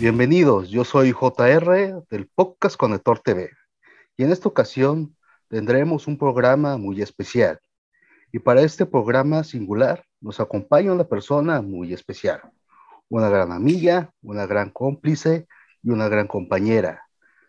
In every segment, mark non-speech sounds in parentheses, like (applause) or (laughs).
Bienvenidos, yo soy JR del Podcast Conector TV y en esta ocasión tendremos un programa muy especial. Y para este programa singular nos acompaña una persona muy especial, una gran amiga, una gran cómplice y una gran compañera.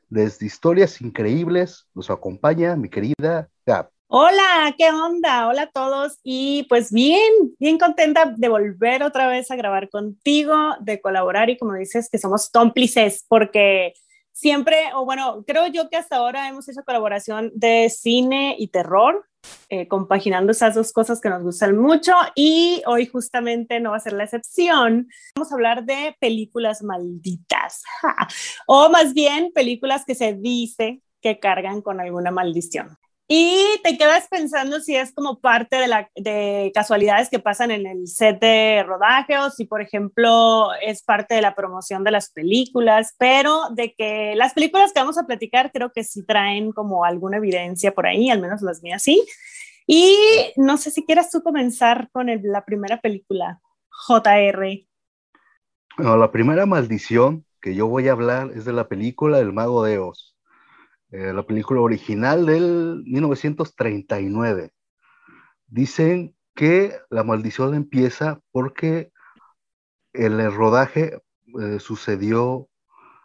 Desde historias increíbles nos acompaña mi querida Gab. Hola, ¿qué onda? Hola a todos y pues bien, bien contenta de volver otra vez a grabar contigo, de colaborar y como dices que somos cómplices porque siempre, o bueno, creo yo que hasta ahora hemos hecho colaboración de cine y terror, eh, compaginando esas dos cosas que nos gustan mucho y hoy justamente no va a ser la excepción. Vamos a hablar de películas malditas, (laughs) o más bien películas que se dice que cargan con alguna maldición. Y te quedas pensando si es como parte de, la, de casualidades que pasan en el set de rodaje o si, por ejemplo, es parte de la promoción de las películas, pero de que las películas que vamos a platicar creo que sí traen como alguna evidencia por ahí, al menos las mías sí. Y no sé si quieras tú comenzar con la primera película, JR. Bueno, la primera maldición que yo voy a hablar es de la película El Mago de Oz. Eh, la película original del 1939. Dicen que la maldición empieza porque el rodaje eh, sucedió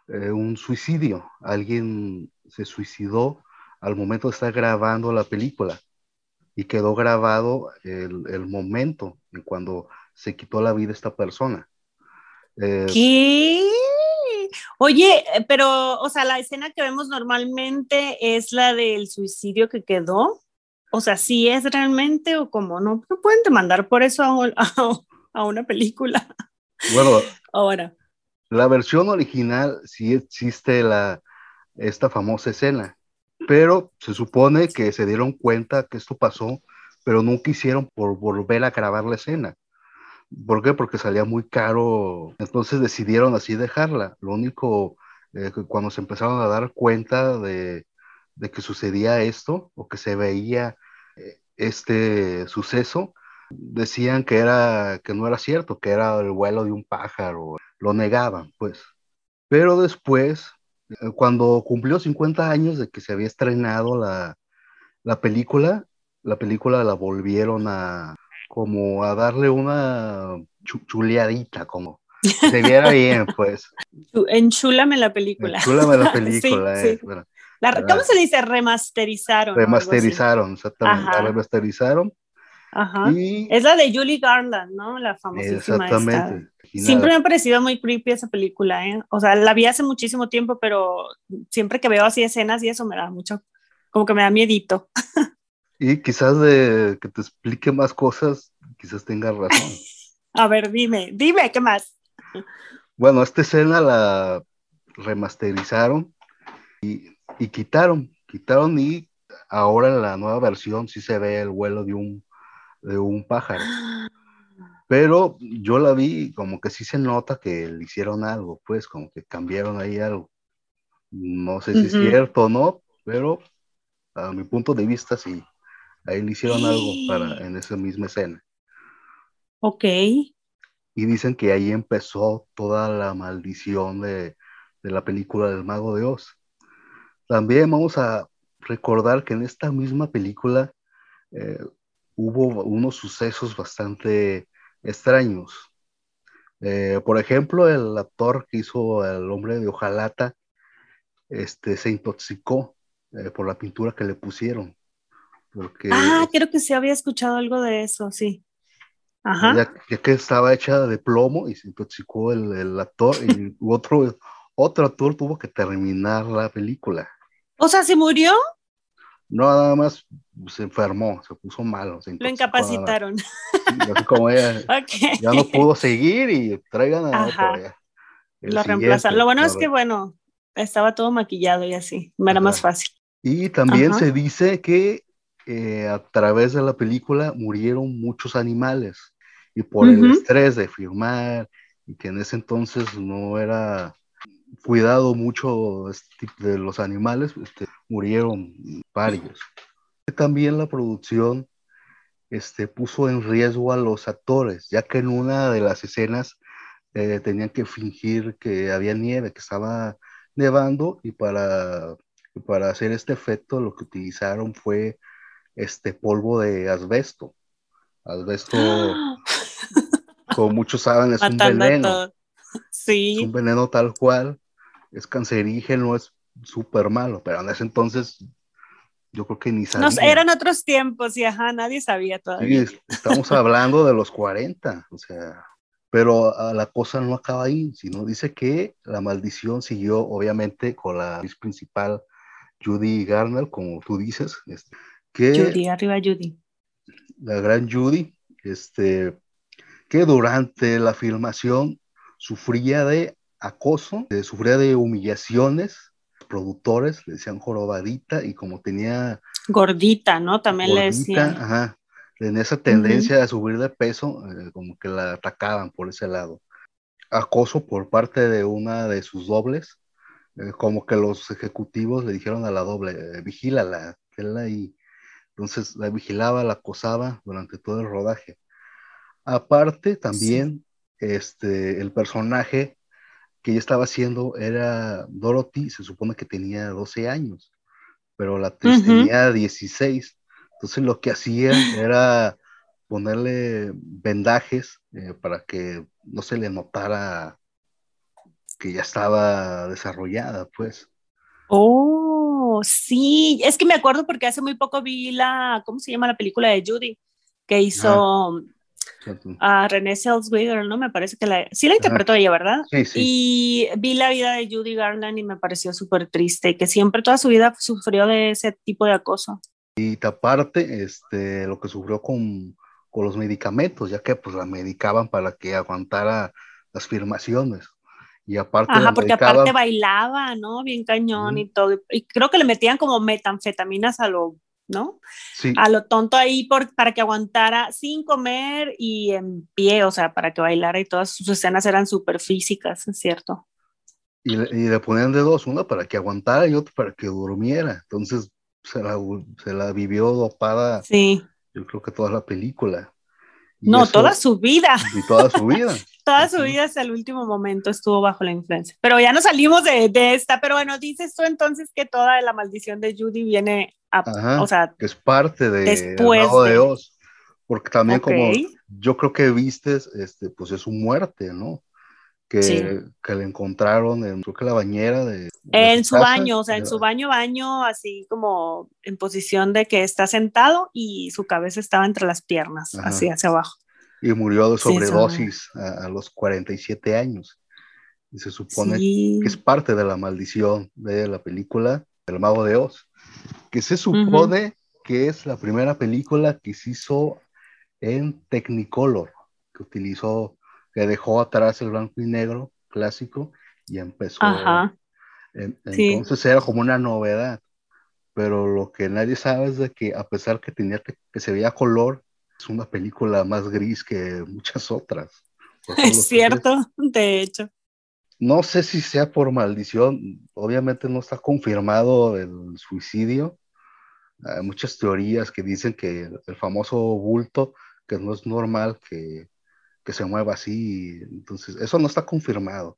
eh, un suicidio. Alguien se suicidó al momento de estar grabando la película y quedó grabado el, el momento en cuando se quitó la vida esta persona. ¿Qué? Oye, eh, pero, o sea, la escena que vemos normalmente es la del suicidio que quedó. O sea, ¿sí es realmente o cómo? No, no pueden demandar por eso (laughs) a, una película. Bueno, ahora. La versión original sí existe la, esta famosa escena, pero se supone que se dieron cuenta que esto pasó, pero nunca hicieron por volver a grabar la escena. ¿Por qué? Porque salía muy caro. Entonces decidieron así dejarla. Lo único, eh, que cuando se empezaron a dar cuenta de, que sucedía esto o que se veía eh, este suceso, decían que, era, que no era cierto, que era el vuelo de un pájaro. Lo negaban, pues. Pero después, eh, cuando cumplió 50 años de que se había estrenado la, la película, la película la volvieron a, como a darle una chuleadita, como se viera bien, (laughs) pues. Enchúlame la película. Enchúlame la (laughs) película, eh, ¿Cómo se dice? Remasterizaron. Remasterizaron, exactamente. La remasterizaron. Ajá. es la de Julie Garland, ¿no? La famosísima. Exactamente. Siempre me ha parecido muy creepy esa película, ¿eh? O sea, la vi hace muchísimo tiempo, pero siempre que veo así escenas y eso me da mucho, como que me da miedito. (laughs) Y quizás de que te explique más cosas, quizás tengas razón. (laughs) A ver, dime, dime, ¿qué más? Bueno, esta escena la remasterizaron y, quitaron, quitaron y ahora en la nueva versión sí se ve el vuelo de un, de un pájaro. (gasps) Pero yo la vi como que sí se nota que le hicieron algo, pues como que cambiaron ahí algo. No sé si es cierto o no, pero a mi punto de vista sí. Ahí le hicieron algo para, en esa misma escena. Ok. Y dicen que ahí empezó toda la maldición de, la película del Mago de Oz. También vamos a recordar que en esta misma película eh, hubo unos sucesos bastante extraños. Eh, por ejemplo, el actor que hizo el hombre de hojalata este, se intoxicó eh, por la pintura que le pusieron ah, creo que sí había escuchado algo de eso, sí. Ajá. Ya, que estaba hecha de plomo y se intoxicó el, actor y (laughs) otro, otro actor tuvo que terminar la película. O sea, ¿se murió? No, nada más se enfermó, se puso malo. Lo incapacitaron. como ella (laughs) ya no pudo seguir y traigan a otro. Lo reemplazan. Lo bueno es que, bueno, estaba todo maquillado y así, era más fácil. Y también se dice que eh, a través de la película murieron muchos animales y por el estrés de filmar y que en ese entonces no era cuidado mucho este de los animales, este, murieron varios. También la producción este, puso en riesgo a los actores, ya que en una de las escenas eh, tenían que fingir que había nieve, que estaba nevando y para, para hacer este efecto lo que utilizaron fue este polvo de asbesto. Asbesto, (gasps) como muchos saben, es un veneno. (laughs) Sí. Es un veneno tal cual, es cancerígeno, es súper malo, pero en ese entonces yo creo que ni sabía. eran otros tiempos y ajá, nadie sabía todavía. estamos hablando de los 40, o sea, pero ah, la cosa no acaba ahí, sino dice que la maldición siguió obviamente con la actriz principal Judy Garner, como tú dices. Este, que Judy, arriba Judy. La gran Judy, este, que durante la filmación sufría de acoso, sufría de humillaciones, productores le decían jorobadita y como tenía... Gordita, ¿no? También le decían. Ajá, en esa tendencia a subir de peso, eh, como que la atacaban por ese lado. Acoso por parte de una de sus dobles, eh, como que los ejecutivos le dijeron a la doble, eh, vigílala, y entonces la vigilaba, la acosaba durante todo el rodaje. Aparte, también este, el personaje que ella estaba haciendo era Dorothy, se supone que tenía 12 años, pero la actriz tenía 16. Entonces lo que hacía (laughs) era ponerle vendajes eh, para que no se le notara que ya estaba desarrollada, pues. Oh, sí, es que me acuerdo porque hace muy poco vi la, ¿cómo se llama la película de Judy? Que hizo a René Zellweger, ¿no? Me parece que la, sí la interpretó ella, ¿verdad? Sí, sí. Y vi la vida de Judy Garland y me pareció súper triste, que siempre toda su vida sufrió de ese tipo de acoso. Y aparte, este, lo que sufrió con, con los medicamentos, ya que pues la medicaban para que aguantara las firmaciones. Y aparte. Ajá, porque aparte bailaba, ¿no? Bien cañón y todo. Y creo que le metían como metanfetaminas a lo, ¿no? Sí. A lo tonto ahí por, para que aguantara sin comer y en pie, o sea, para que bailara y todas sus escenas eran súper físicas, ¿es cierto? Y le, y le ponían de dos, una para que aguantara y otra para que durmiera. Entonces, se la, se la vivió dopada. Sí. Yo creo que toda la película. No, toda su vida. Y toda su vida. (laughs) toda su vida hasta el último momento estuvo bajo la influencia. Pero ya no salimos de, de, esta. Pero bueno, dices tú entonces que toda la maldición de Judy viene a, o sea, que es parte de después de... Oz. Porque también como yo creo que viste, este, pues es su muerte, ¿no? Que, que, le encontraron en creo que la bañera de, en su, baño, o sea, en su baño baño así como en posición de que está sentado y su cabeza estaba entre las piernas, así hacia abajo. Y murió de sobredosis a, los 47 años. Y se supone que es parte de la maldición de la película El Mago de Oz, que se supone que es la primera película que se hizo en Technicolor, que utilizó que dejó atrás el blanco y negro clásico y empezó. Ajá. entonces era como una novedad. Pero lo que nadie sabe es de que a pesar que tenía que, se veía color, es una película más gris que muchas otras. (laughs) Es cierto, de hecho. No sé si sea por maldición, obviamente no está confirmado el suicidio. Hay muchas teorías que dicen que el famoso bulto, que no es normal que que se mueva así. Entonces, eso no está confirmado.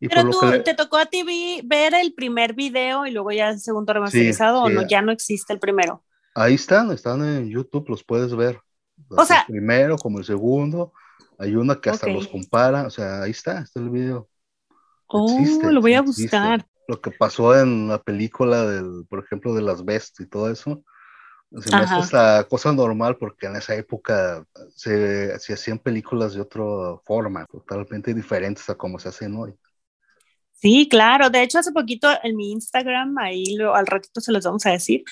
Y Pero tú, ¿te tocó a ti ver el primer video y luego ya el segundo remasterizado o no? Ya no existe el primero. Ahí están, están en YouTube, los puedes ver. O sea, el primero como el segundo. Hay una que hasta los compara, o sea, ahí está, está el video. Oh, lo voy a buscar. Lo que pasó en la película del, por ejemplo, de las Best y todo eso, se me hace esta cosa normal porque en esa época se, se, hacían películas de otra forma, totalmente diferentes a como se hacen hoy. Sí, claro. De hecho, hace poquito en mi Instagram, ahí lo, al ratito se los vamos a decir,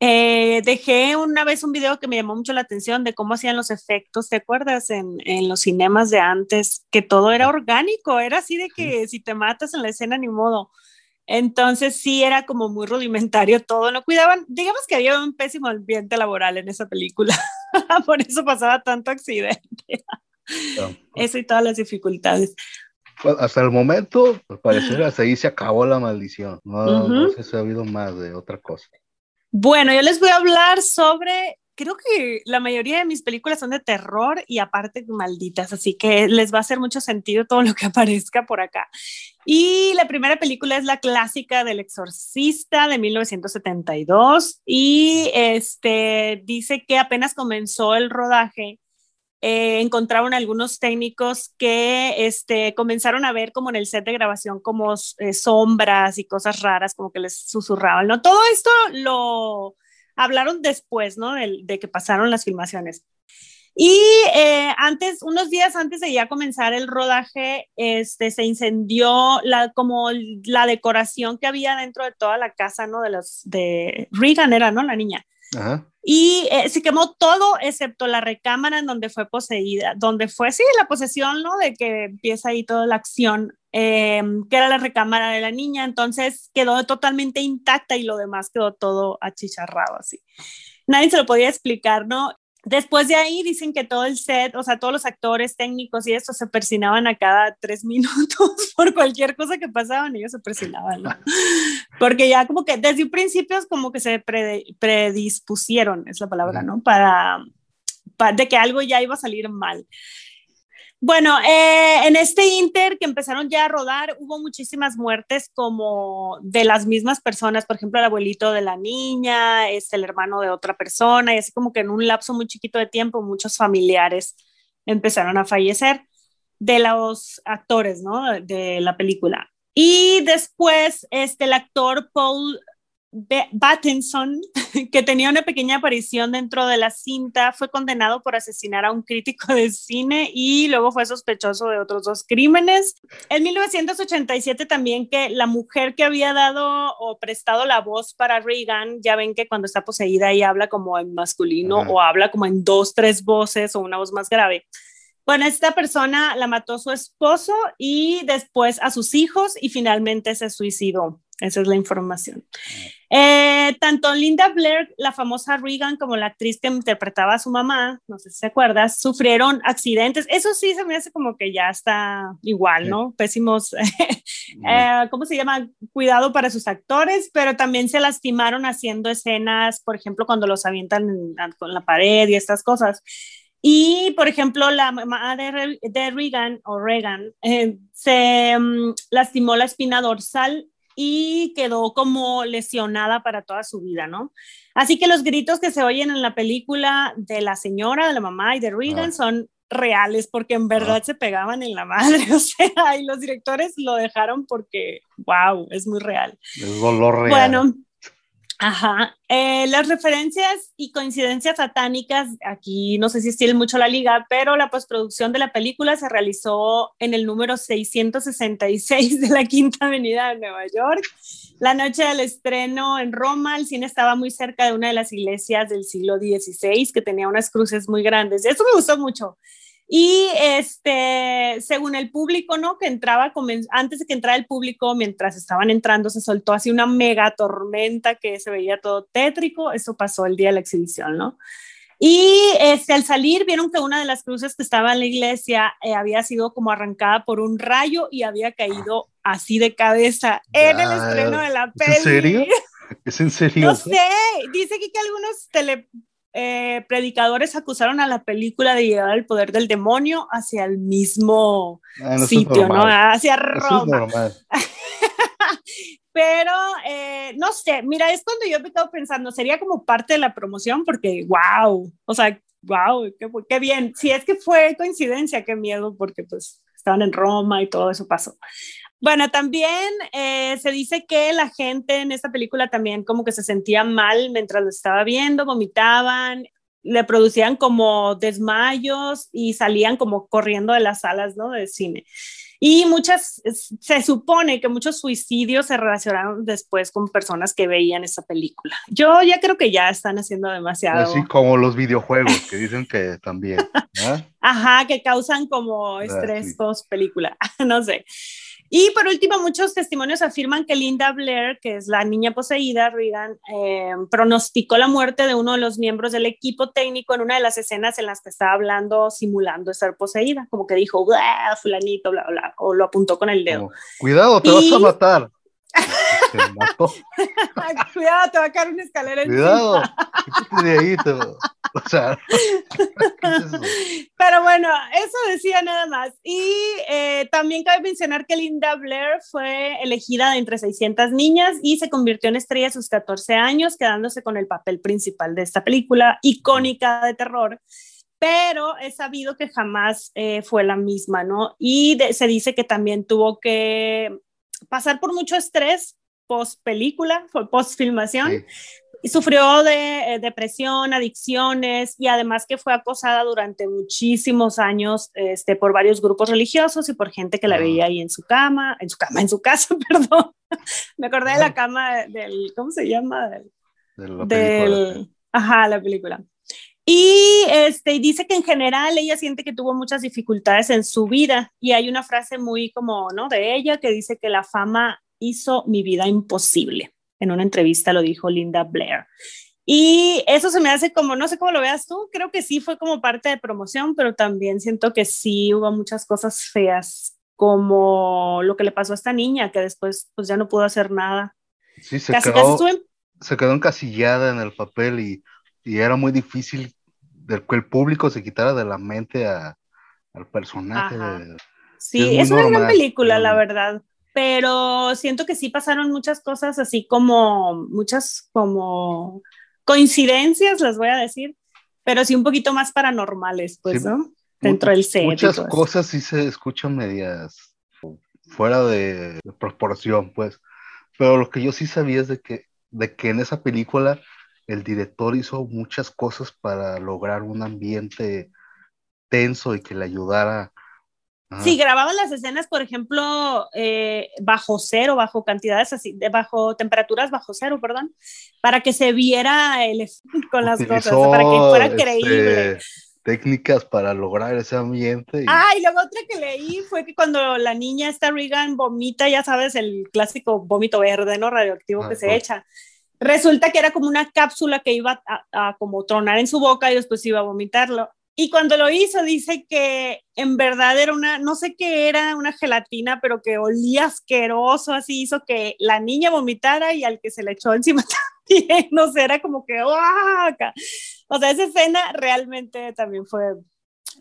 eh, dejé una vez un video que me llamó mucho la atención de cómo hacían los efectos, ¿te acuerdas? En, en los cinemas de antes, que todo era orgánico, era así de que si te matas en la escena, ni modo. Entonces sí era como muy rudimentario todo, no cuidaban, digamos que había un pésimo ambiente laboral en esa película, (laughs) por eso pasaba tanto accidente. Eso y todas las dificultades. Pues, hasta el momento, al parecer, hasta ahí se acabó la maldición. No, sé si ha habido más de otra cosa. Bueno, yo les voy a hablar sobre creo que la mayoría de mis películas son de terror y aparte malditas, así que les va a hacer mucho sentido todo lo que (laughs) aparezca por acá. Y la primera película es la clásica del exorcista de 1972 y este dice que apenas comenzó el rodaje eh, encontraron algunos técnicos que este, comenzaron a ver como en el set de grabación como eh, sombras y cosas raras, como que les susurraban, ¿no? Todo esto lo hablaron después, ¿no? De, que pasaron las filmaciones. Y eh, antes, unos días antes de ya comenzar el rodaje, este, se incendió la, como la decoración que había dentro de toda la casa, ¿no? De los, de Regan era, ¿no? La niña. Y eh, se quemó todo excepto la recámara en donde fue poseída, donde fue, sí, la posesión, ¿no? De que empieza ahí toda la acción, em, que era la recámara de la niña, entonces quedó totalmente intacta y lo demás quedó todo achicharrado así. Nadie se lo podía explicar, ¿no? Después de ahí dicen que todo el set, o sea, todos los actores técnicos y esto se persinaban a cada tres (laughs) minutos por cualquier cosa que pasaban, ellos se persinaban, ¿no? (laughs) Porque ya como que desde un principio es como que se predispusieron, es la palabra, ¿no? Para, para, de que algo ya iba a salir mal. Bueno, eh, en este Inter que empezaron ya a rodar, hubo muchísimas muertes como de las mismas personas, por ejemplo, el abuelito de la niña, es el hermano de otra persona, y así como que en un lapso muy chiquito de tiempo muchos familiares empezaron a fallecer de los actores, ¿no? De la película. Y después, este, el actor Paul Battinson, (laughs) que tenía una pequeña aparición dentro de la cinta, fue condenado por asesinar a un crítico de cine y luego fue sospechoso de otros dos crímenes. En 1987 también que la mujer que había dado o prestado la voz para Reagan, ya ven que cuando está poseída y habla como en masculino o habla como en dos, tres voces o una voz más grave. Bueno, esta persona la mató su esposo y después a sus hijos y finalmente se suicidó. Esa es la información. Eh, tanto Linda Blair, la famosa Regan, como la actriz que interpretaba a su mamá, no sé si se acuerdas, sufrieron accidentes. Eso sí se me hace como que ya está igual, ¿no? Pésimos, (laughs) eh, ¿cómo se llama? Cuidado para sus actores, pero también se lastimaron haciendo escenas, por ejemplo, cuando los avientan con la pared y estas cosas. Y, por ejemplo, la mamá de, de Regan o Regan eh, se mm, lastimó la espina dorsal y quedó como lesionada para toda su vida, ¿no? Así que los gritos que se oyen en la película de la señora, de la mamá y de Regan ah. son reales porque en verdad ah. se pegaban en la madre, (laughs) o sea, y los directores lo dejaron porque, wow, es muy real. Es dolor real. Bueno, Ajá. Eh, las referencias y coincidencias satánicas, aquí no sé si estilo mucho la liga, pero la postproducción de la película se realizó en el número 666 de la Quinta Avenida de Nueva York. La noche del estreno en Roma, el cine estaba muy cerca de una de las iglesias del siglo XVI que tenía unas cruces muy grandes. Eso me gustó mucho. Y este, según el público, ¿no? Que entraba, antes de que entrara el público, mientras estaban entrando, se soltó así una mega tormenta que se veía todo tétrico. Eso pasó el día de la exhibición, ¿no? Y este, al salir vieron que una de las cruces que estaba en la iglesia eh, había sido como arrancada por un rayo y había caído así de cabeza en el estreno de la peli. ¿Es en serio? ¿Es en serio? No sé, dice que, que algunos tele, eh, predicadores acusaron a la película de llevar el poder del demonio hacia el mismo ah, sitio, ¿no? Hacia Roma. (laughs) Pero, eh, no sé, mira, es cuando yo me estado pensando, sería como parte de la promoción, porque, wow, o sea, wow, qué, qué bien. Si es que fue coincidencia, qué miedo, porque pues estaban en Roma y todo eso pasó. Bueno, también eh, se dice que la gente en esta película también como que se sentía mal mientras lo estaba viendo, vomitaban, le producían como desmayos y salían como corriendo de las salas ¿no? de cine. Y muchas, se supone que muchos suicidios se relacionaron después con personas que veían esa película. Yo ya creo que ya están haciendo demasiado. Así como los videojuegos, que dicen que también. (laughs) Ajá, que causan como ah, estrés post película, (laughs) no sé. Y por último, muchos testimonios afirman que Linda Blair, que es la niña poseída, Regan, eh, pronosticó la muerte de uno de los miembros del equipo técnico en una de las escenas en las que estaba hablando, simulando estar poseída, como que dijo, fulanito, bla, bla, o lo apuntó con el dedo. Cuidado, te vas a matar. (laughs) (laughs) Cuidado, te va a caer una escalera Cuidado, de ahí, O sea, (laughs) pero bueno, eso decía nada más. Y eh, también cabe mencionar que Linda Blair fue elegida de entre 600 niñas y se convirtió en estrella a sus 14 años, quedándose con el papel principal de esta película icónica de terror pero es sabido que jamás eh, fue la misma, ¿no? Y se dice que también tuvo que pasar por mucho estrés post película, post filmación. Y sufrió de eh, depresión, adicciones y además que fue acosada durante muchísimos años este, por varios grupos religiosos y por gente que la veía ahí en su cama, en su cama, en su casa, (laughs) perdón. Me acordé de la cama del, ¿cómo se llama? Del, del ajá, la película. Y este, dice que en general ella siente que tuvo muchas dificultades en su vida y hay una frase muy como, ¿no? De ella que dice que la fama hizo mi vida imposible. En una entrevista lo dijo Linda Blair. Y eso se me hace como, no sé cómo lo veas tú, creo que sí fue como parte de promoción, pero también siento que sí hubo muchas cosas feas, como lo que le pasó a esta niña, que después pues ya no pudo hacer nada. Sí, se, quedó, se quedó encasillada en el papel y y era muy difícil que el público se quitara de la mente a, al personaje. sí, es, una gran película, la verdad, pero siento que sí pasaron muchas cosas así como, muchas como coincidencias, las voy a decir, pero sí un poquito más paranormales, pues, ¿no? Dentro del set. Muchas cosas sí se escuchan medias fuera de, de, proporción, pues. Pero lo que yo sí sabía es de que, de que en esa película el director hizo muchas cosas para lograr un ambiente tenso y que le ayudara. Sí, grababan las escenas, por ejemplo, eh, bajo cero, bajo cantidades así, de bajo temperaturas bajo cero, perdón, para que se viera el (laughs) con las cosas, para que fuera este, creíble. Técnicas para lograr ese ambiente. Ah, y luego otra que leí fue que cuando la niña esta Regan vomita, ya sabes, el clásico vómito verde, ¿no? Radioactivo que se echa Resulta que era como una cápsula que iba a, como tronar en su boca y después iba a vomitarlo. Y cuando lo hizo, dice que en verdad era una, no sé qué era, una gelatina, pero que olía asqueroso, así hizo que la niña vomitara y al que se le echó encima (laughs) también, no sé, era como que, O sea, esa escena realmente también fue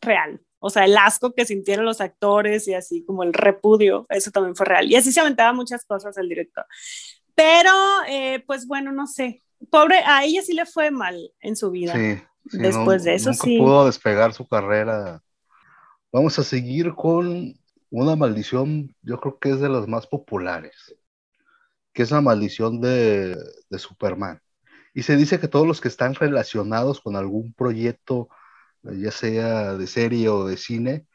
real. O sea, el asco que sintieron los actores y así como el repudio, eso también fue real. Y así se aventaba muchas cosas el director. Pero, eh, pues bueno, no sé. Pobre, a ella sí le fue mal en su vida. Sí. Después de eso, sí. pudo despegar su carrera. Vamos a seguir con una maldición, yo creo que es de las más populares, que es la maldición de, de Superman. Y se dice que todos los que están relacionados con algún proyecto, ya sea de serie o de cine,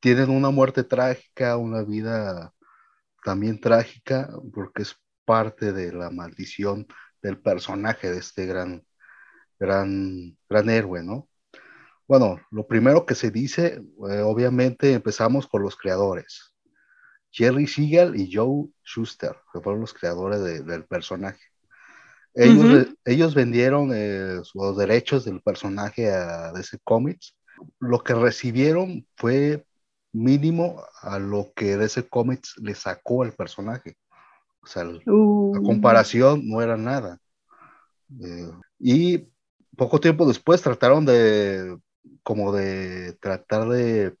tienen una muerte trágica, una vida también trágica, porque es parte de la maldición del personaje de este gran, gran, gran héroe, ¿no? Bueno, lo primero que se dice, eh, obviamente empezamos con los creadores. Jerry Siegel y Joe Schuster, que fueron los creadores del personaje. Ellos, ellos vendieron eh, los derechos del personaje a DC Comics. Lo que recibieron fue mínimo a lo que DC Comics le sacó al personaje. O sea, la uh. comparación no era nada. Eh, y poco tiempo después trataron de, como de tratar de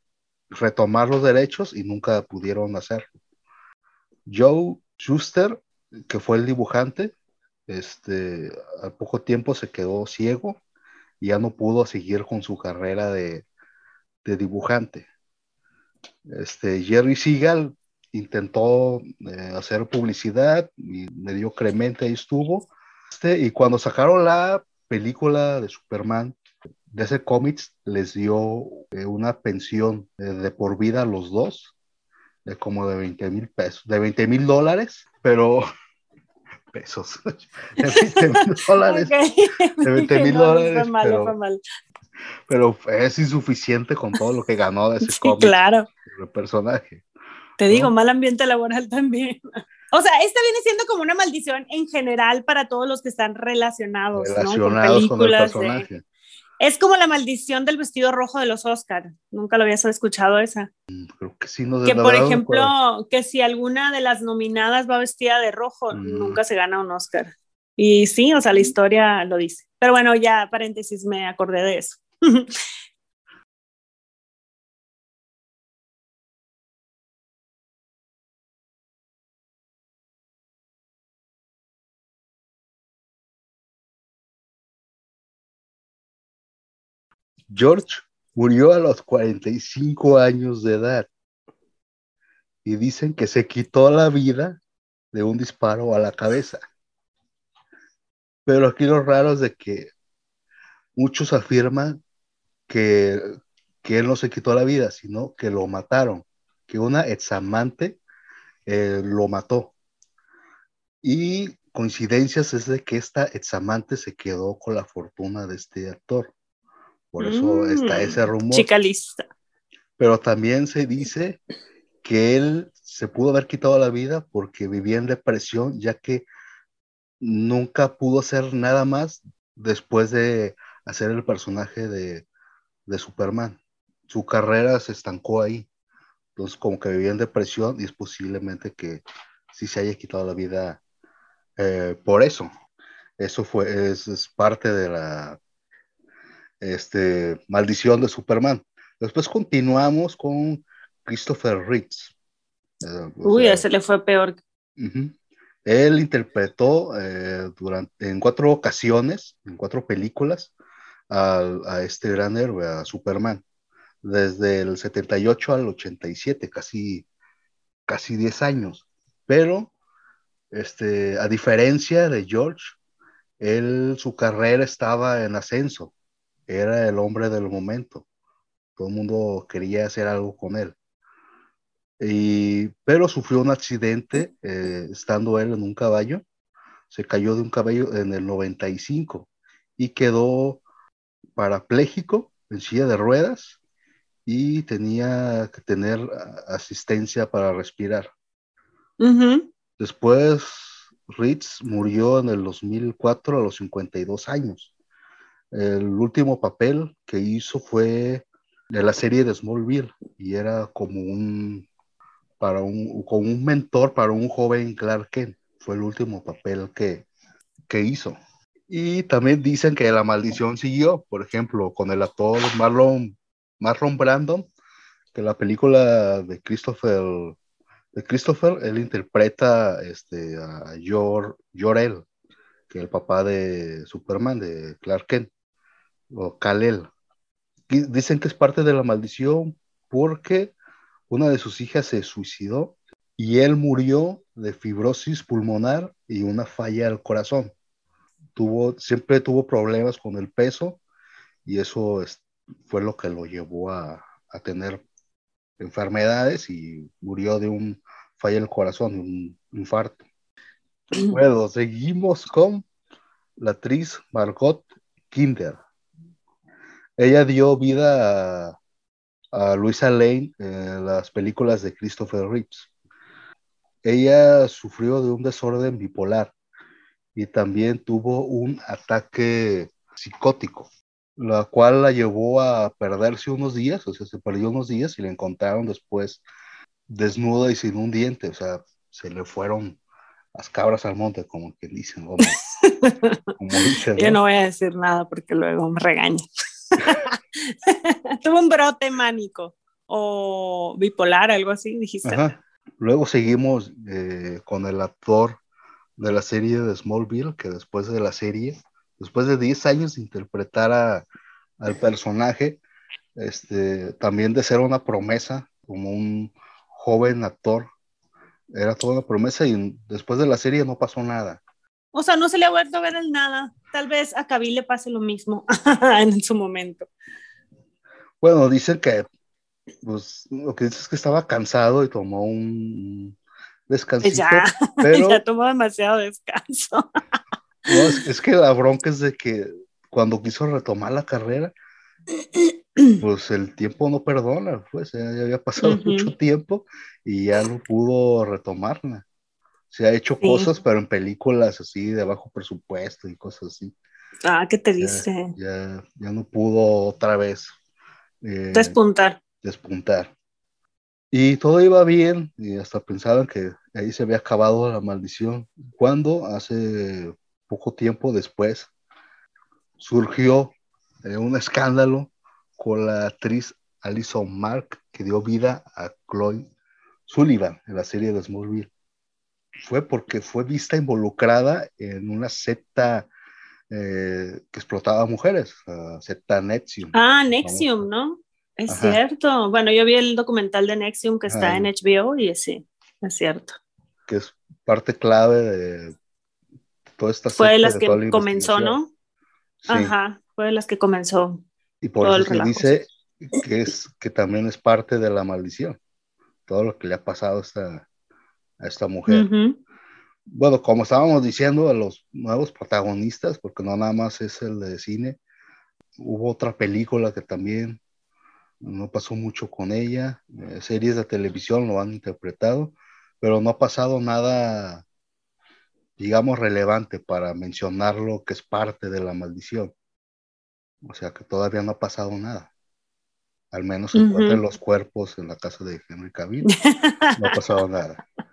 retomar los derechos y nunca pudieron hacerlo. Joe Schuster, que fue el dibujante, este, al poco tiempo se quedó ciego y ya no pudo seguir con su carrera de, de dibujante. Este, Jerry Seagal intentó eh, hacer publicidad y mediocremente ahí estuvo. Este, y cuando sacaron la película de Superman, DC Comics les dio eh, una pensión eh, de por vida a los dos, de como de 20 mil pesos, de 20 mil dólares, pero (laughs) pesos, (laughs) de 20 mil (laughs) dólares, de 20 mil dólares, pero, pero, es insuficiente con todo lo que ganó de ese sí, claro. el personaje. Te digo, mal ambiente laboral también. O sea, esta viene siendo como una maldición en general para todos los que están relacionados, relacionados con, el personaje. Es como la maldición del vestido rojo de los Oscar. Nunca lo habías escuchado esa. Mm, creo que sí, no Que por ejemplo, que si alguna de las nominadas va vestida de rojo, mm. nunca se gana un Oscar. Y sí, o sea, la historia lo dice. Pero bueno, ya paréntesis, me acordé de eso. (laughs) George murió a los 45 años de edad y dicen que se quitó la vida de un disparo a la cabeza. Pero aquí lo raro es de que muchos afirman que, que él no se quitó la vida, sino que lo mataron, que una examante eh, lo mató. Y coincidencias es de que esta examante se quedó con la fortuna de este actor. Por eso está mm, ese rumor. Chica lista. Pero también se dice que él se pudo haber quitado la vida porque vivía en depresión, ya que nunca pudo hacer nada más después de hacer el personaje de, Superman. Su carrera se estancó ahí. Entonces, como que vivía en depresión y es posiblemente que sí se haya quitado la vida eh, por eso. Eso fue, es parte de la este, Maldición de Superman. Después continuamos con Christopher Reeves. Eh, Uy, ese le fue peor. Él interpretó eh, durante, en cuatro ocasiones, en cuatro películas, a, este gran héroe, a Superman, desde el 78 al 87, casi, casi 10 años. Pero, este, a diferencia de George, él, su carrera estaba en ascenso era el hombre del momento. Todo el mundo quería hacer algo con él. Y, pero sufrió un accidente eh, estando él en un caballo. Se cayó de un caballo en el 95 y quedó parapléjico en silla de ruedas y tenía que tener asistencia para respirar. Después, Ritz murió en el 2004 a los 52 años. El último papel que hizo fue de la serie de Smallville y era como un para un como un mentor para un joven Clark Kent. Fue el último papel que, que hizo. Y también dicen que la maldición siguió, por ejemplo, con el actor Marlon, Marlon Brandon, que la película de Christopher, de Christopher, él interpreta este, a Jor, Jor-El, que es el papá de Superman, de Clark Kent o Kalel. Dicen que es parte de la maldición porque una de sus hijas se suicidó y él murió de fibrosis pulmonar y una falla al corazón. Tuvo, siempre tuvo problemas con el peso y eso fue lo que lo llevó a, a tener enfermedades y murió de un falla al corazón, un infarto. (clears throat) Bueno, seguimos con la actriz Margot Kinder. Ella dio vida a, Luisa Lane en las películas de Christopher Reeves. Ella sufrió de un desorden bipolar y también tuvo un ataque psicótico, la cual la llevó a perderse unos días, o sea, se perdió unos días y la encontraron después desnuda y sin un diente, o sea, se le fueron las cabras al monte, como que dicen. (laughs) Yo no voy a decir nada porque luego me regañan. (laughs) Tuvo un brote mánico o bipolar, algo así, dijiste. Luego seguimos eh, con el actor de la serie de Smallville, que después de la serie, después de 10 años de interpretar al personaje, este, también de ser una promesa como un joven actor, era toda una promesa y después de la serie no pasó nada. O sea, no se le ha vuelto a ver el nada. Tal vez a Kabil le pase lo mismo (laughs) en su momento. Bueno, dicen que, pues, lo que dice es que estaba cansado y tomó un descanso. Ya, (laughs) pero, ya tomó demasiado descanso. (laughs) es, que la bronca es de que cuando quiso retomar la carrera, (clears throat) pues el tiempo no perdona, pues ya, había pasado mucho tiempo y ya no pudo retomarla. Se ha hecho cosas, pero en películas así de bajo presupuesto y cosas así. Ah, ¿qué te dice? Ya, ya, no pudo otra vez. Eh, despuntar. Despuntar. Y todo iba bien, y hasta pensaban que ahí se había acabado la maldición. Cuando hace poco tiempo después, surgió eh, un escándalo con la actriz Alison Mark, que dio vida a Chloe Sullivan en la serie de Smallville. Fue porque fue vista involucrada en una secta eh, que explotaba mujeres, uh, secta Nexium. Ah, Nexium, ¿no? Es cierto. Bueno, yo vi el documental de Nexium que está en HBO y sí, es cierto. Que es parte clave de toda esta Fue de las que comenzó, ¿no? Ajá, fue de las que comenzó. Y por eso se dice que, es, que también es parte de la maldición, todo lo que le ha pasado a esta, a esta mujer. Bueno, como estábamos diciendo, a los nuevos protagonistas, porque no nada más es el de cine, hubo otra película que también no pasó mucho con ella, eh, series de televisión lo han interpretado, pero no ha pasado nada, digamos, relevante para mencionarlo que es parte de la maldición. O sea que todavía no ha pasado nada. Al menos se encuentran los cuerpos en la casa de Henry Cavill. No ha pasado nada. (laughs)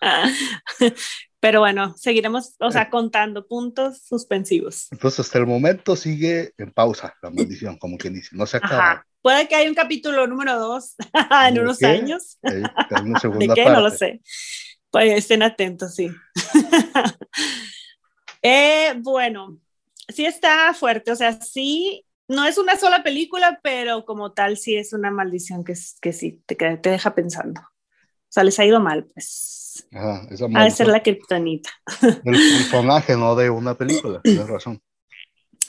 (laughs) Pero bueno, seguiremos, o sea, contando puntos suspensivos. Entonces, hasta el momento sigue en pausa la maldición, como quien dice, no se acaba. Puede que haya un capítulo número dos (laughs) en unos años. (laughs) ¿De qué? No lo sé. Pues estén atentos, sí. Eh, bueno, sí está fuerte, o sea, sí, no es una sola película, pero como tal sí es una maldición que, que sí te, te deja pensando. O sea, les ha ido mal, pues. Ajá, ha de ser la criptonita. (laughs) El personaje, no de una película, tienes razón.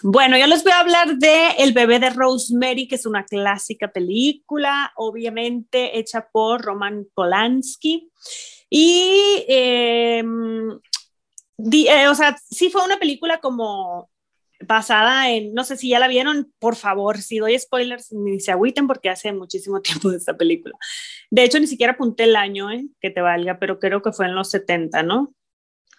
Bueno, yo les voy a hablar de El bebé de Rosemary, que es una clásica película, obviamente hecha por Roman Polanski. Y, em, eh, o sea, sí fue una película como basada en, no sé si ya la vieron, por favor, si doy spoilers, ni se agüiten porque hace muchísimo (laughs) tiempo de esta película. De hecho, ni siquiera apunté el año, ¿eh? que te valga, pero creo que fue en los 70, ¿no?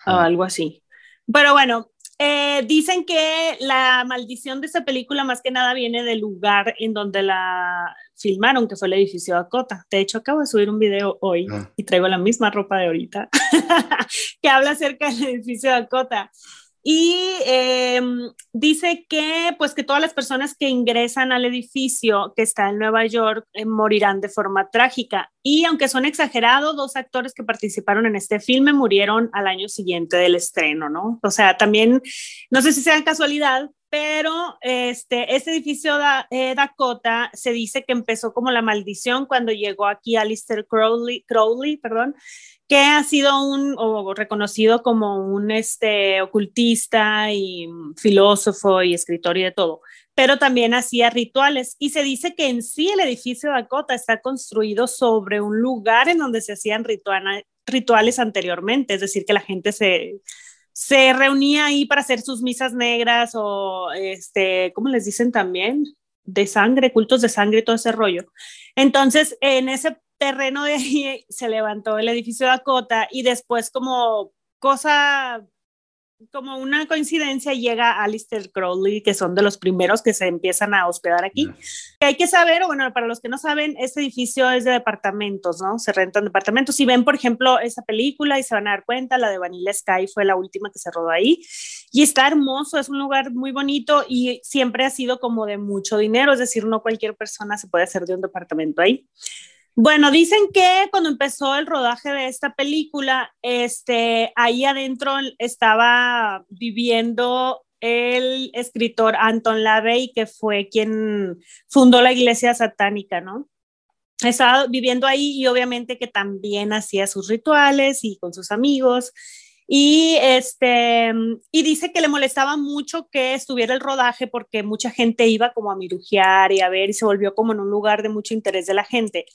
O algo así. Pero bueno, eh, dicen que la maldición de esta película más que nada viene del lugar en donde la filmaron, que fue el edificio Dakota. De hecho, acabo de subir un video hoy ah. y traigo la misma ropa de ahorita, (laughs) que habla acerca del edificio Dakota y em, dice que pues que todas las personas que ingresan al edificio que está en Nueva York eh, morirán de forma trágica. Y aunque son exagerados dos actores que participaron en este filme murieron al año siguiente del estreno no o sea también no sé si sea casualidad pero este, este edificio da, eh, Dakota se dice que empezó como la maldición cuando llegó aquí Alistair Crowley, Crowley perdón, que ha sido un, o reconocido como un este, ocultista y filósofo y escritor y de todo, pero también hacía rituales. Y se dice que en sí el edificio Dakota está construido sobre un lugar en donde se hacían rituales anteriormente, es decir, que la gente se, se reunía ahí para hacer sus misas negras o, este, ¿cómo les dicen también? De sangre, cultos de sangre todo ese rollo. Entonces, en ese terreno de (laughs) se levantó el edificio Dakota y después como cosa, como una coincidencia llega Alistair Crowley, que son de los primeros que se empiezan a hospedar aquí. Hay que saber, bueno, para los que no saben, este edificio es de departamentos, ¿no? Se rentan departamentos. Si ven, por ejemplo, esa película y se van a dar cuenta, la de Vanilla Sky fue la última que se rodó ahí. Y está hermoso, es un lugar muy bonito y siempre ha sido como de mucho dinero, es decir, no cualquier persona se puede hacer de un departamento ahí. Bueno, dicen que cuando empezó el rodaje de esta película, este, ahí adentro estaba viviendo el escritor Anton LaVey, que fue quien fundó la iglesia satánica, ¿no? Estaba viviendo ahí y obviamente que también hacía sus rituales y con sus amigos. Y, este, y dice que le molestaba mucho que estuviera el rodaje porque mucha gente iba como a mirujear y a ver y se volvió como en un lugar de mucho interés de la gente.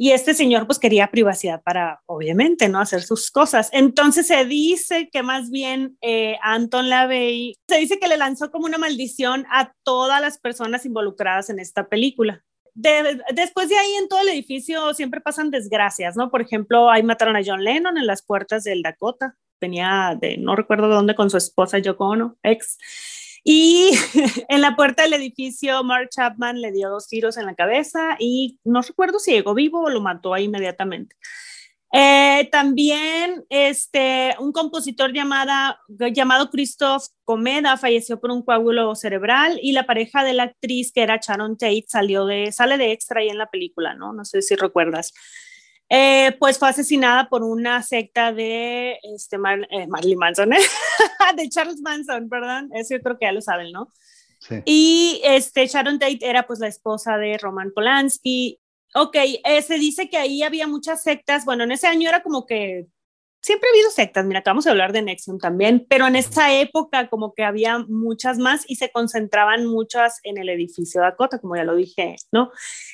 Y este señor pues quería privacidad para, obviamente, ¿no? Hacer sus cosas. Entonces se dice que más bien eh, Anton LaVey, se dice que le lanzó como una maldición a todas las personas involucradas en esta película. después de ahí en todo el edificio siempre pasan desgracias, ¿no? Por ejemplo, ahí mataron a John Lennon en las puertas del Dakota. Venía de, no recuerdo de dónde, con su esposa Yoko Ono, ex. Y (laughs) en la puerta del edificio, Mark Chapman le dio dos tiros en la cabeza y no recuerdo si llegó vivo o lo mató ahí inmediatamente. Eh, también este, un compositor llamada, llamado Christoph Comeda falleció por un coágulo cerebral y la pareja de la actriz que era Sharon Tate salió de, sale de extra ahí en la película, ¿no? No sé si recuerdas. Eh, pues fue asesinada por una secta de este, eh, Marilyn Manson, ¿eh? (laughs) de Charles Manson, perdón, eso yo creo que ya lo saben, ¿no? Sí. Y este, Sharon Tate era pues la esposa de Roman Polanski Ok, eh, se dice que ahí había muchas sectas. Bueno, en ese año era como que siempre ha habido sectas. Mira, acabamos de hablar de Nexium también, pero en esa época como que había muchas más y se concentraban muchas en el edificio Dakota, como ya lo dije, ¿no?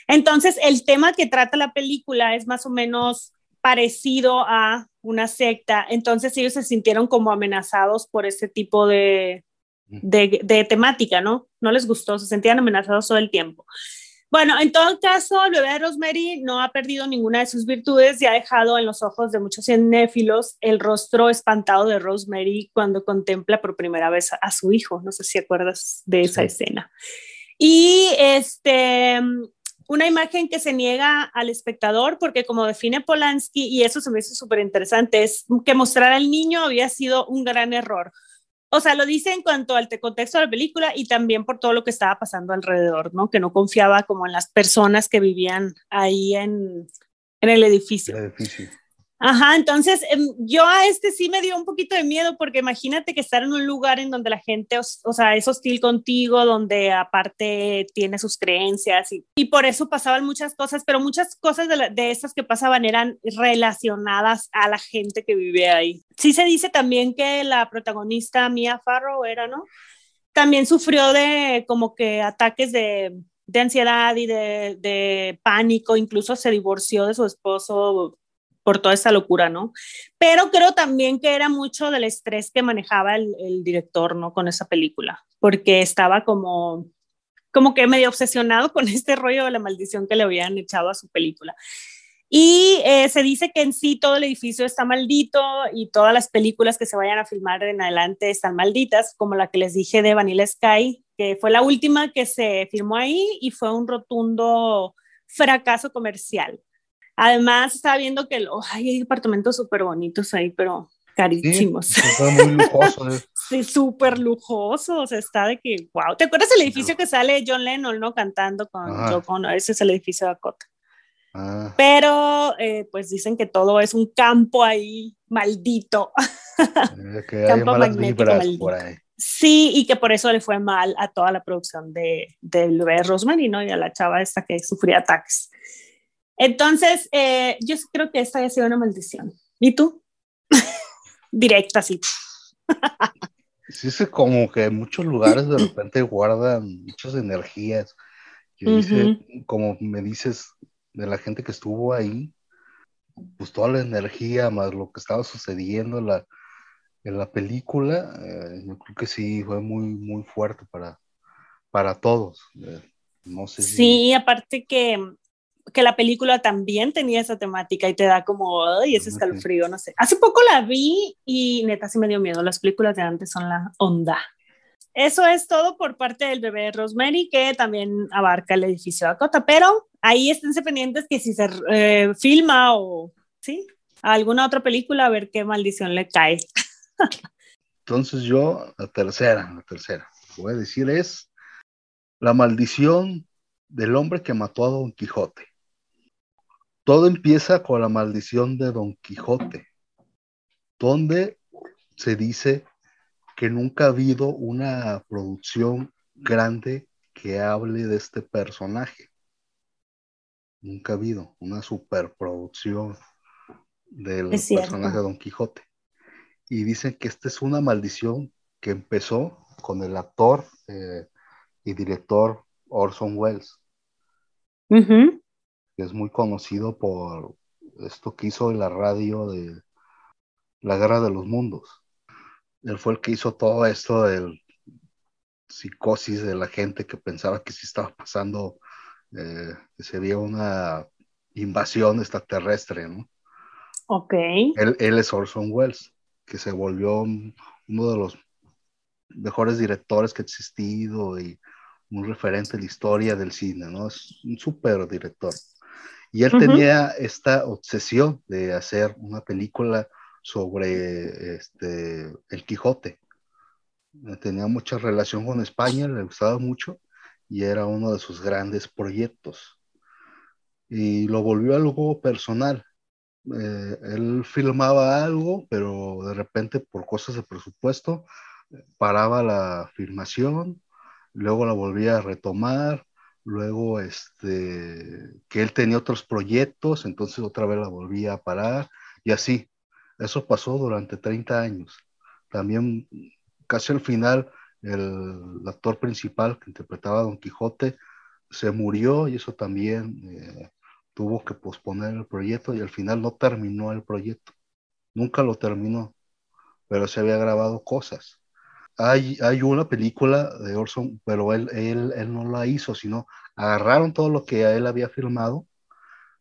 Entonces, el tema que trata la película es más o menos parecido a una secta. Entonces, ellos se sintieron como amenazados por ese tipo de, de, de temática, ¿no? No les gustó, se sentían amenazados todo el tiempo. Bueno, en todo caso, el bebé de Rosemary no ha perdido ninguna de sus virtudes y ha dejado en los ojos de muchos cinéfilos el rostro espantado de Rosemary cuando contempla por primera vez a su hijo. No sé si acuerdas de esa escena. Y este, una imagen que se niega al espectador, porque como define Polanski, y eso se me hizo súper interesante, es que mostrar al niño había sido un gran error o sea, lo dice en cuanto al contexto de la película y también por todo lo que estaba pasando alrededor, ¿no? Que no confiaba como en las personas que vivían ahí en, en el edificio. El edificio. Ajá, entonces em, yo a este sí me dio un poquito de miedo porque imagínate que estar en un lugar en donde la gente, o, sea, es hostil contigo, donde aparte tiene sus creencias y, por eso pasaban muchas cosas, pero muchas cosas de, de esas que pasaban eran relacionadas a la gente que vivía ahí. Sí se dice también que la protagonista Mia Farrow era, ¿no? También sufrió de como que ataques de, ansiedad y de pánico, incluso se divorció de su esposo por toda esa locura, ¿no? Pero creo también que era mucho del estrés que manejaba el, director, ¿no? Con esa película, porque estaba como, como que medio obsesionado (laughs) con este rollo de la maldición que le habían echado a su película. Y eh, se dice que en sí todo el edificio está maldito y todas las películas que se vayan a filmar en adelante están malditas, como la que les dije de Vanilla Sky, que fue la última que se filmó ahí y fue un rotundo fracaso comercial. Además, estaba viendo que hay apartamentos súper bonitos ahí, pero carísimos. Sí, muy lujoso. ¿eh? sí, súper lujoso. O sea, (laughs) está de que, wow. ¿Te acuerdas el edificio que sale John Lennon, no? Cantando con John Ese es el edificio de Dakota. Ah. Pero, eh, pues dicen que todo es un campo ahí maldito. Eh, campo magnético maldito. Sí, y que por eso le fue mal a toda la producción de, de, de Rosemary, ¿no? Y a la chava esta que sufría ataques. Entonces, eh, yo creo que esta ha sido una maldición. ¿Y tú? (laughs) Directa, sí. sí, es como que en muchos lugares de repente guardan muchas energías. Yo como me dices, de la gente que estuvo ahí, pues toda la energía más lo que estaba sucediendo en la, en la película, eh, yo creo que sí fue muy, muy fuerte para, para todos. Eh, no sé sí, aparte que que la película también tenía esa temática y te da como, ay, ese escalofrío, no sé. Hace poco la vi y neta sí me dio miedo. Las películas de antes son la onda. Eso es todo por parte del bebé Rosemary, que también abarca el edificio Dakota, pero ahí esténse pendientes que si se eh, filma o, ¿sí? alguna otra película, a ver qué maldición le cae. (laughs) Entonces yo, la tercera, la tercera, voy a decir es la maldición del hombre que mató a Don Quijote. Todo empieza con la maldición de Don Quijote, donde se dice que nunca ha habido una producción grande que hable de este personaje. Nunca ha habido una superproducción del personaje de Don Quijote. Y dicen que esta es una maldición que empezó con el actor eh, y director Orson Welles que es muy conocido por esto que hizo en la radio de la Guerra de los Mundos. Él fue el que hizo todo esto del psicosis de la gente que pensaba que sí estaba pasando, eh, que sería una invasión extraterrestre, ¿no? Ok. Él, él es Orson Welles, que se volvió uno de los mejores directores que ha existido y un referente en la historia del cine, ¿no? Es un súper director Y él tenía esta obsesión de hacer una película sobre este, el Quijote. Tenía mucha relación con España, le gustaba mucho y era uno de sus grandes proyectos. Y lo volvió algo personal. Eh, él filmaba algo, pero de repente por cosas de presupuesto paraba la filmación, luego la volvía a retomar, luego este, que él tenía otros proyectos, entonces otra vez la volvía a parar y así. Eso pasó durante 30 años. También casi al final el, actor principal que interpretaba a Don Quijote se murió y eso también eh, tuvo que posponer el proyecto y al final no terminó el proyecto. Nunca lo terminó, pero se había grabado cosas hay, una película de Orson, pero él, él, él, no la hizo, sino agarraron todo lo que a él había filmado,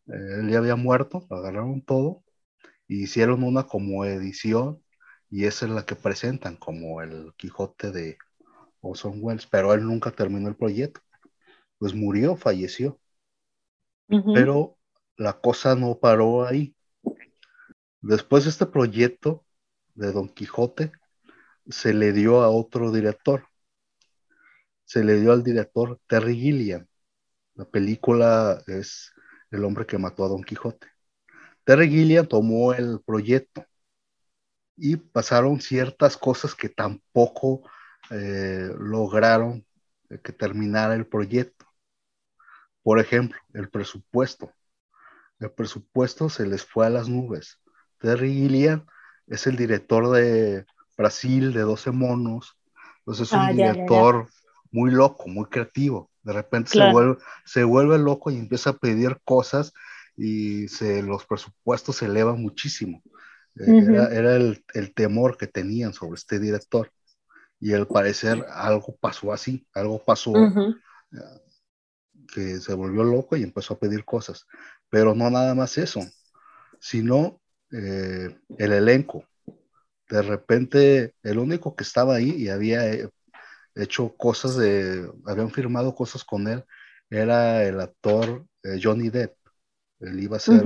eh, él ya había muerto, agarraron todo, y hicieron una como edición, y esa es la que presentan como el Quijote de Orson Welles, pero él nunca terminó el proyecto, pues murió, falleció. Pero la cosa no paró ahí. Después de este proyecto de Don Quijote, se le dio a otro director. Se le dio al director Terry Gilliam. La película es El hombre que mató a Don Quijote. Terry Gilliam tomó el proyecto y pasaron ciertas cosas que tampoco eh, lograron que terminara el proyecto. Por ejemplo, el presupuesto. El presupuesto se les fue a las nubes. Terry Gilliam es el director de Brasil de 12 monos. Entonces es un ah, director muy loco, muy creativo. De repente se, vuelve, se vuelve loco y empieza a pedir cosas y se, los presupuestos se elevan muchísimo. Eh, era, el, temor que tenían sobre este director. Y al parecer algo pasó así, algo pasó eh, que se volvió loco y empezó a pedir cosas. Pero no nada más eso, sino eh, el elenco de repente el único que estaba ahí y había eh, hecho cosas de, habían firmado cosas con él, era el actor eh, Johnny Depp. Él iba a ser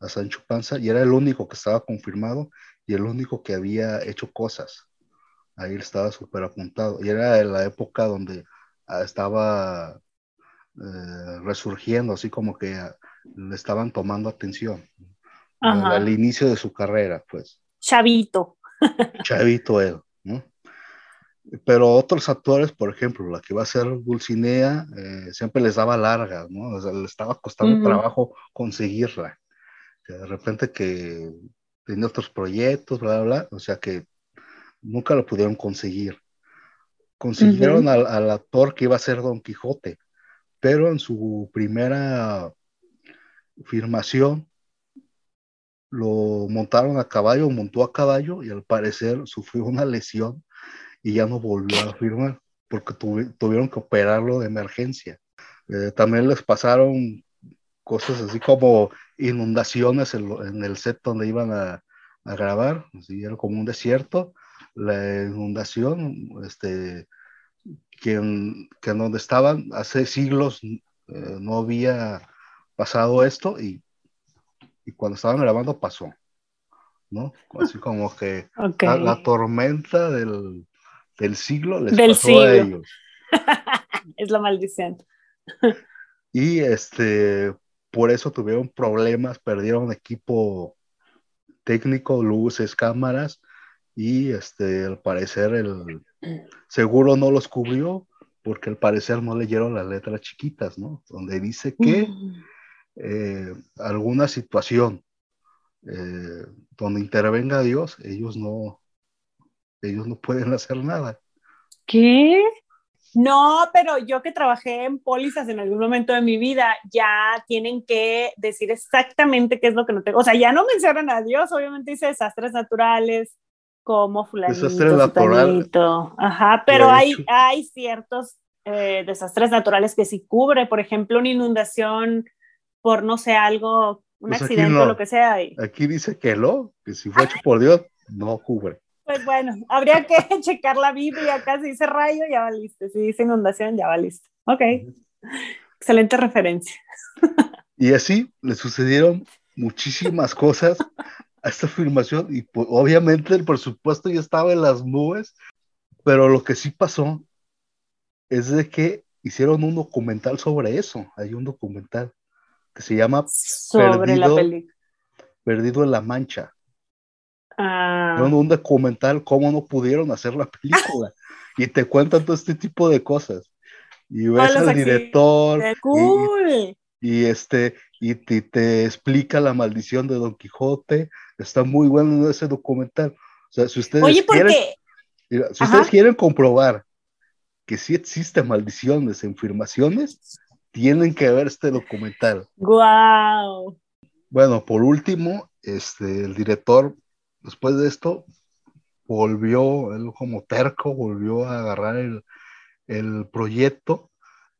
a Sancho Panza y era el único que estaba confirmado y el único que había hecho cosas. Ahí estaba súper apuntado. Y era en la época donde ah, estaba eh, resurgiendo, así como que ah, le estaban tomando atención. Al inicio de su carrera, pues. Chavito. Chavito él, ¿no? Pero otros actores, por ejemplo, la que va a ser Dulcinea, eh, siempre les daba largas, ¿no? O sea, le estaba costando trabajo conseguirla. de repente que tenía otros proyectos, bla, bla, bla, o sea que nunca lo pudieron conseguir. Consiguieron al, al, actor que iba a ser Don Quijote, pero en su primera filmación lo montaron a caballo, montó a caballo y al parecer sufrió una lesión y ya no volvió a firmar porque tuvieron que operarlo de emergencia. Eh, también les pasaron cosas así como inundaciones en, el set donde iban a, grabar, así era como un desierto. La inundación, este, que que donde estaban hace siglos eh, no había pasado esto y y cuando estaban grabando pasó, ¿no? Así como que (laughs) la, tormenta del, del, siglo les pasó a ellos. (laughs) es la maldición. (laughs) y este, por eso tuvieron problemas, perdieron equipo técnico, luces, cámaras, y este, al parecer el seguro no los cubrió porque al parecer no leyeron las letras chiquitas, ¿no? Donde dice que mm. Eh, alguna situación eh, donde intervenga Dios, ellos no, ellos no pueden (laughs) hacer nada. ¿Qué? No, pero yo que trabajé en pólizas en algún momento de mi vida, ya tienen que decir exactamente qué es lo que no tengo. O sea, ya no mencionan a Dios, obviamente dice desastres naturales, como fulanito, Desastres naturales. Ajá, pero hay, hay ciertos eh, desastres naturales que sí cubre, por ejemplo, una inundación por, no sé, algo, un pues accidente o lo que sea. Aquí dice que no, que si fue hecho por Dios, no cubre. Pues bueno, habría que (laughs) checar la Biblia acá, si dice rayo, ya valiste, si dice inundación, ya valiste. Ok, excelente referencia. Y así le sucedieron muchísimas cosas a esta filmación y pues, obviamente el presupuesto ya estaba en las nubes, pero lo que sí pasó es de que hicieron un documental sobre eso. Hay un documental que se llama sobre Perdido, la película. Perdido en la Mancha. Ah. Un documental cómo no pudieron hacer la película. (laughs) y te cuentan todo este tipo de cosas. Y ves al director. Cool. Y, este, y te, explica la maldición de Don Quijote. Está muy bueno ese documental. O sea, si ustedes Oye, quieren, si ustedes quieren comprobar que sí existen maldiciones en firmaciones, tienen que ver este documental. Wow. Bueno, por último, este, el director, después de esto, volvió, él como terco, volvió a agarrar el, el proyecto.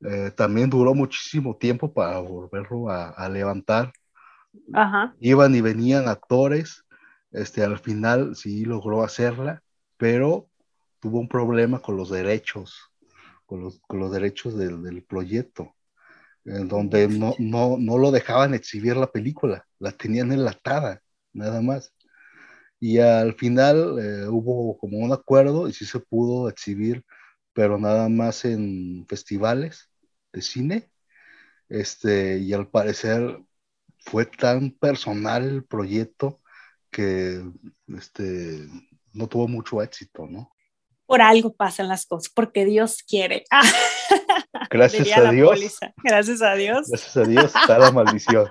Eh, también duró muchísimo tiempo para volverlo a, a levantar. Ajá. Iban y venían actores. Este, al final sí logró hacerla, pero tuvo un problema con los derechos, con los, con los derechos del, del proyecto en donde no, no, no lo dejaban exhibir la película, la tenían enlatada, nada más. Y al final eh, hubo como un acuerdo y sí se pudo exhibir, pero nada más en festivales de cine. Este, y al parecer fue tan personal el proyecto que este, no tuvo mucho éxito, ¿no? Por algo pasan las cosas, porque Dios quiere. (laughs) Gracias a Dios. Gracias a Dios. Gracias a Dios está (laughs) la maldición.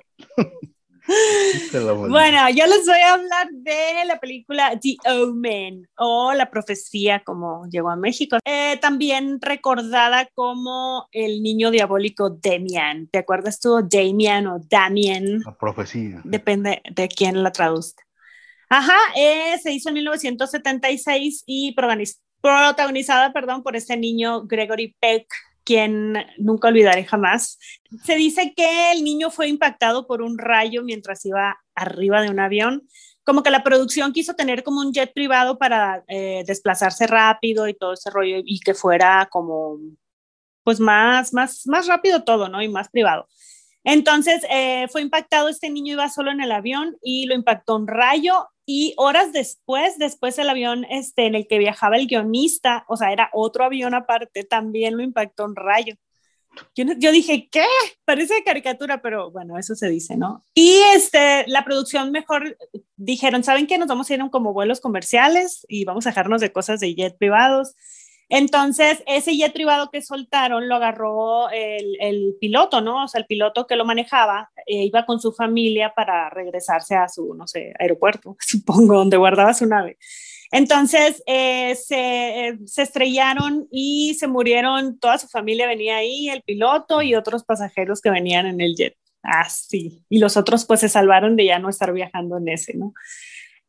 bueno, yo les voy a hablar de la película The Omen o La Profecía, como llegó a México. Eh, también recordada como El Niño Diabólico Damian. ¿Te acuerdas tú? Damian o Damien. La Profecía. Depende de quién la traduzca. Ajá, eh, se hizo en 1976 y protagonizada perdón, por este niño Gregory Peck, quien nunca olvidaré jamás. Se dice que el niño fue impactado por un rayo mientras iba arriba de un avión, como que la producción quiso tener como un jet privado para eh, desplazarse rápido y todo ese rollo y que fuera como pues más, más, más rápido todo, ¿no? Y más privado. Entonces eh, fue impactado, este niño iba solo en el avión y lo impactó un rayo y horas después, después el avión este, en el que viajaba el guionista, o sea, era otro avión aparte, también lo impactó un rayo. Yo, dije, ¿qué? Parece caricatura, pero bueno, eso se dice, ¿no? Y este, la producción mejor dijeron, ¿saben qué? Nos vamos a ir como vuelos comerciales y vamos a dejarnos de cosas de jet privados. Entonces, ese jet privado que soltaron lo agarró el, piloto, ¿no? O sea, el piloto que lo manejaba eh, iba con su familia para regresarse a su, no sé, aeropuerto, (laughs) supongo, donde guardaba su nave. Entonces, eh, se, estrellaron y se murieron, toda su familia venía ahí, el piloto y otros pasajeros que venían en el jet. Así. y los otros pues se salvaron de ya no estar viajando en ese, ¿no?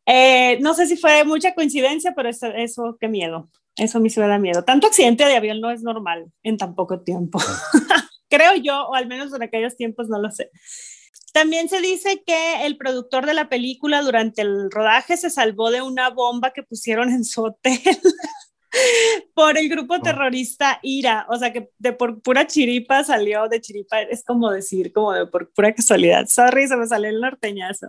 Eh, no sé si fue mucha coincidencia, pero eso, eso qué miedo. Eso a mí se me da miedo. Tanto accidente de avión no es normal en tan poco tiempo. (laughs) Creo yo, o al menos en aquellos tiempos no lo sé. También se dice que el productor de la película durante el rodaje se salvó de una bomba que pusieron en su hotel. (laughs) (laughs) por el grupo terrorista IRA, o sea que de por pura chiripa salió de chiripa, es como decir, como de por pura casualidad, sorry, se me salió el norteñazo.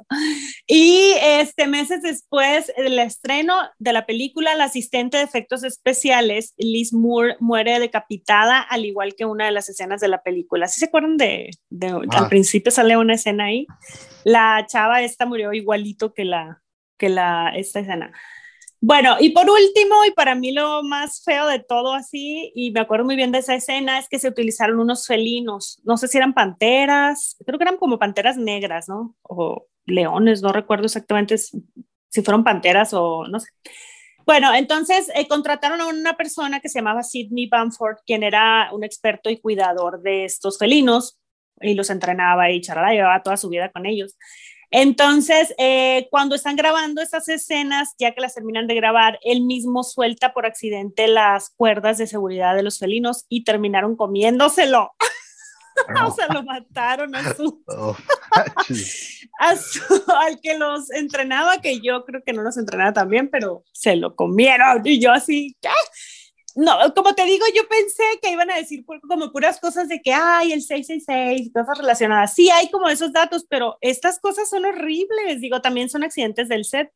Y este, meses después del estreno de la película, la asistente de efectos especiales, Liz Moore, muere decapitada, al igual que una de las escenas de la película. ¿Sí se acuerdan de, de al ah. principio sale una escena ahí? La chava esta murió igualito que la, que la, esta escena. Bueno, y por último, y para mí lo más feo de todo así, y me acuerdo muy bien de esa escena, es que se utilizaron unos felinos, no sé si eran panteras, creo que eran como panteras negras, ¿no? O leones, no recuerdo exactamente si fueron panteras o no sé. Bueno, entonces eh, contrataron a una persona que se llamaba Sidney Bamford, quien era un experto y cuidador de estos felinos, y los entrenaba y charlaba, llevaba toda su vida con ellos. Entonces, eh, cuando están grabando estas escenas, ya que las terminan de grabar, él mismo suelta por accidente las cuerdas de seguridad de los felinos y terminaron comiéndoselo. (laughs) o sea, lo mataron a su, (laughs) oh, (laughs) a su, al que los entrenaba, que yo creo que no los entrenaba también, pero se lo comieron. Y yo así, ¿qué? No, como te digo, yo pensé que iban a decir como puras cosas de que hay el 666, cosas relacionadas. Sí, hay como esos datos, pero estas cosas son horribles. Digo, también son accidentes del set.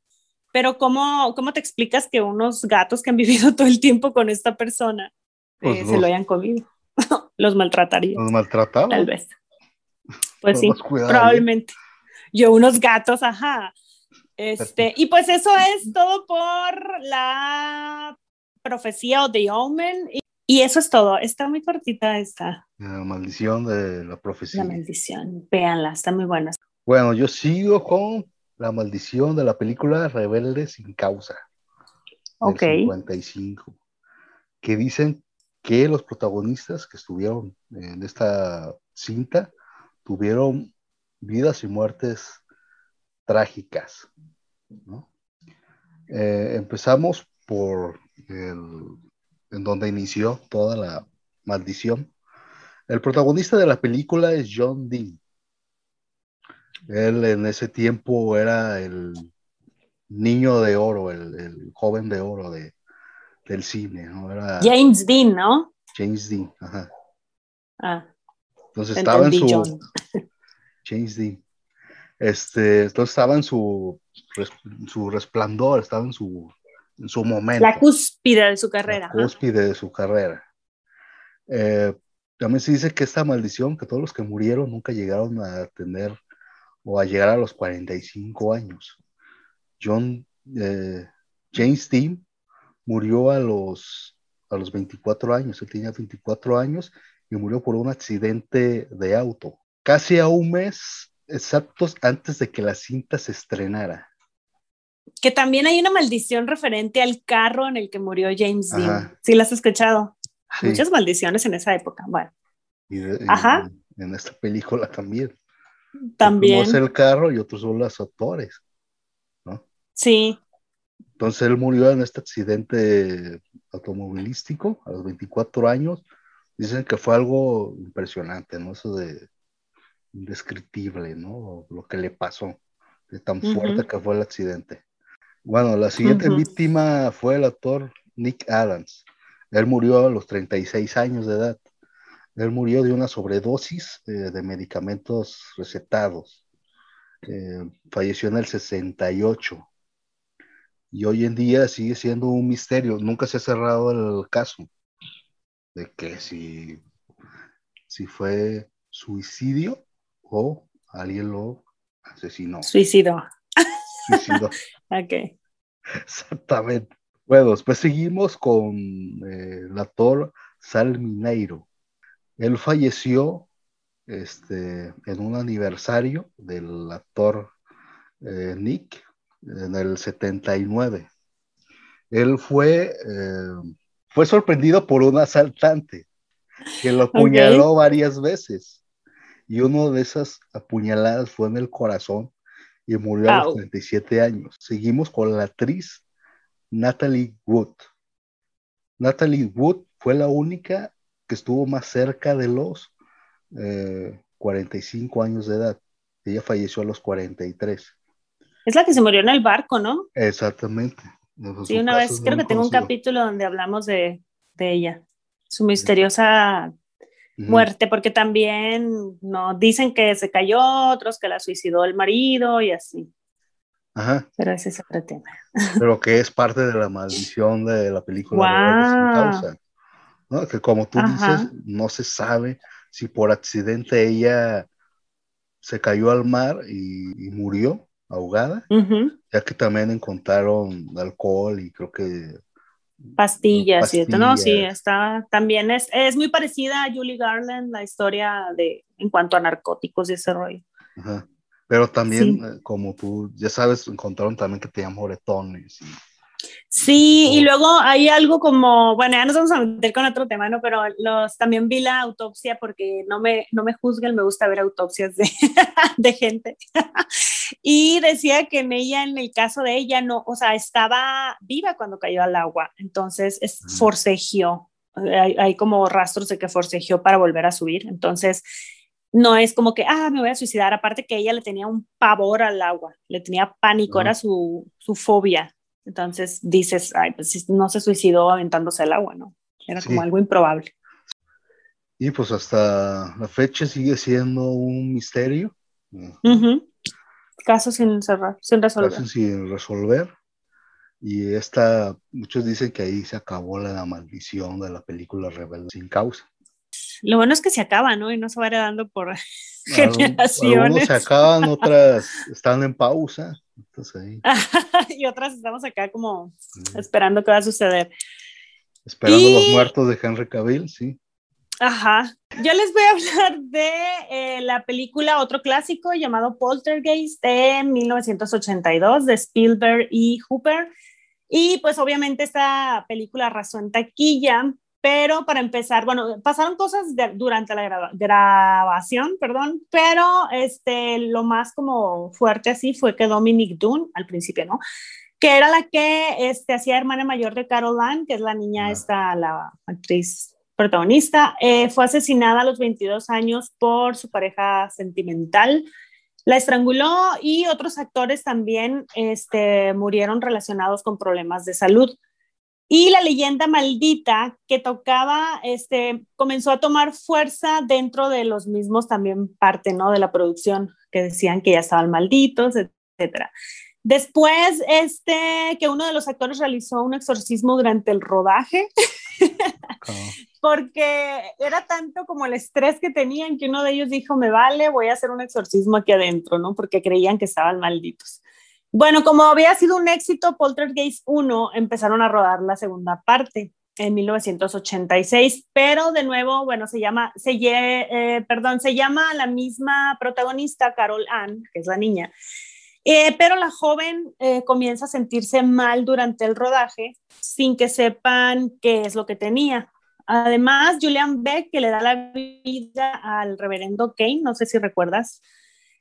Pero ¿cómo, cómo te explicas que unos gatos que han (laughs) vivido todo el tiempo con esta persona pues eh, se lo hayan comido? (laughs) los maltrataría. Los maltrataban. Tal vez. (laughs) Pues sí, probablemente. Yo unos gatos, ajá. Este, y pues eso es todo por la profecía o The Omen. Y, eso es todo. Está muy cortita esta. La maldición de la profecía. La maldición. Véanla, está muy buena. Bueno, yo sigo con la maldición de la película Rebelde sin causa. Ok. 55. Que dicen que los protagonistas que estuvieron en esta cinta tuvieron vidas y muertes trágicas. Eh, empezamos por el, en donde inició toda la maldición. El protagonista de la película es John Dean. Él en ese tiempo era el niño de oro, el, joven de oro de, del cine, James Dean, ¿no? James Dean, ajá. Ah. Entonces estaba en su... (laughs) James Dean. Este, entonces estaba en su, su resplandor, estaba en su, en su momento. La cúspide de su carrera. La cúspide de su carrera. Eh, también se dice que esta maldición, que todos los que murieron nunca llegaron a tener o a llegar a los 45 años. John eh, James Dean murió a los, a los 24 años, él tenía 24 años y murió por un accidente de auto, casi a un mes exactos antes de que la cinta se estrenara. Que también hay una maldición referente al carro en el que murió James Dean. ¿Sí la has escuchado? Muchas maldiciones en esa época. Bueno. Y Ajá. En, esta película también. También. Uno es el carro y otros son los actores. ¿no? Sí. Entonces él murió en este accidente automovilístico a los 24 años. Dicen que fue algo impresionante, ¿no? Eso de indescriptible, ¿no? Lo que le pasó, de tan fuerte que fue el accidente. Bueno, la siguiente víctima fue el actor Nick Adams. Él murió a los 36 años de edad. Él murió de una sobredosis eh, de medicamentos recetados. Eh, falleció en el 68. Y hoy en día sigue siendo un misterio. Nunca se ha cerrado el caso de que si, si fue suicidio o alguien lo asesinó. Suicidó. Suicidó. (laughs) ok. Exactamente. Bueno, después seguimos con eh, el actor Sal Mineiro. Él falleció este, en un aniversario del actor eh, Nick en el 79. Él fue, eh, fue sorprendido por un asaltante que lo apuñaló varias veces y uno de esas apuñaladas fue en el corazón y murió a los 37 años. Seguimos con la actriz Natalie Wood. Natalie Wood fue la única que estuvo más cerca de los 45 eh, años de edad. Ella falleció a los 43. Es la que se murió en el barco, ¿no? Exactamente. Sí, una vez creo que tengo un capítulo donde hablamos de, de ella. Su misteriosa muerte, porque también no dicen que se cayó, otros que la suicidó el marido y así. Ajá. Pero ese es otro tema. Pero que es parte de la (laughs) maldición de la película. Wow. ¿no? Que como tú dices, no se sabe si por accidente ella se cayó al mar y, murió ahogada, ya que también encontraron alcohol y creo que pastillas, ¿cierto? No, sí, está, también es, es muy parecida a Julie Garland, la historia de, en cuanto a narcóticos y ese rollo. Pero también, eh, como tú ya sabes, encontraron también que tenían moretones. Sí, y luego hay algo como, bueno, ya nos vamos a meter con otro tema, ¿no? Pero los, también vi la autopsia porque no me, no me juzguen, me gusta ver autopsias de, (laughs) de gente. (laughs) y decía que en ella, en el caso de ella, no, o sea, estaba viva cuando cayó al agua, entonces es, forcejeó. Hay, hay como rastros de que forcejeó para volver a subir, entonces no es como que, ah, me voy a suicidar, aparte que ella le tenía un pavor al agua, le tenía pánico, era su, su, fobia. Entonces dices, ay, pues no se suicidó aventándose al agua, ¿no? Era como algo improbable. Y pues hasta la fecha sigue siendo un misterio. Caso sin cerrar, sin resolver. Caso sin resolver. Y esta, muchos dicen que ahí se acabó la, maldición de la película Rebelde sin causa. Lo bueno es que se acaba, ¿no? Y no se va heredando por (laughs) generaciones. Algunos se acaban, otras están en pausa. (laughs) y otras estamos acá como esperando qué va a suceder. Esperando los muertos de Henry Cavill, sí. Ajá. Yo les voy a (laughs) hablar de eh, la película, otro clásico llamado Poltergeist de 1982 de Spielberg y Hooper. Y pues obviamente esta película arrasó en taquilla, pero para empezar, bueno, pasaron cosas durante la grabación, perdón, pero este, lo más como fuerte así fue que Dominic Dunn, al principio, ¿no? Que era la que este, hacía hermana mayor de Carol Ann, que es la niña esta, la actriz protagonista, eh, fue asesinada a los 22 años por su pareja sentimental. La estranguló y otros actores también este, murieron relacionados con problemas de salud. Y la leyenda maldita que tocaba, este, comenzó a tomar fuerza dentro de los mismos también parte, ¿no? De la producción, que decían que ya estaban malditos, etcétera. Después, este, que uno de los actores realizó un exorcismo durante el rodaje, (laughs) porque era tanto como el estrés que tenían que uno de ellos dijo, me vale, voy a hacer un exorcismo aquí adentro, ¿no? Porque creían que estaban malditos. Bueno, como había sido un éxito Poltergeist 1, empezaron a rodar la segunda parte en 1986, pero de nuevo, bueno, se llama, eh, perdón, se llama la misma protagonista, Carol Ann, que es la niña, eh, pero la joven eh, comienza a sentirse mal durante el rodaje sin que sepan qué es lo que tenía. Además, Julian Beck, que le da la vida al reverendo Kane, no sé si recuerdas,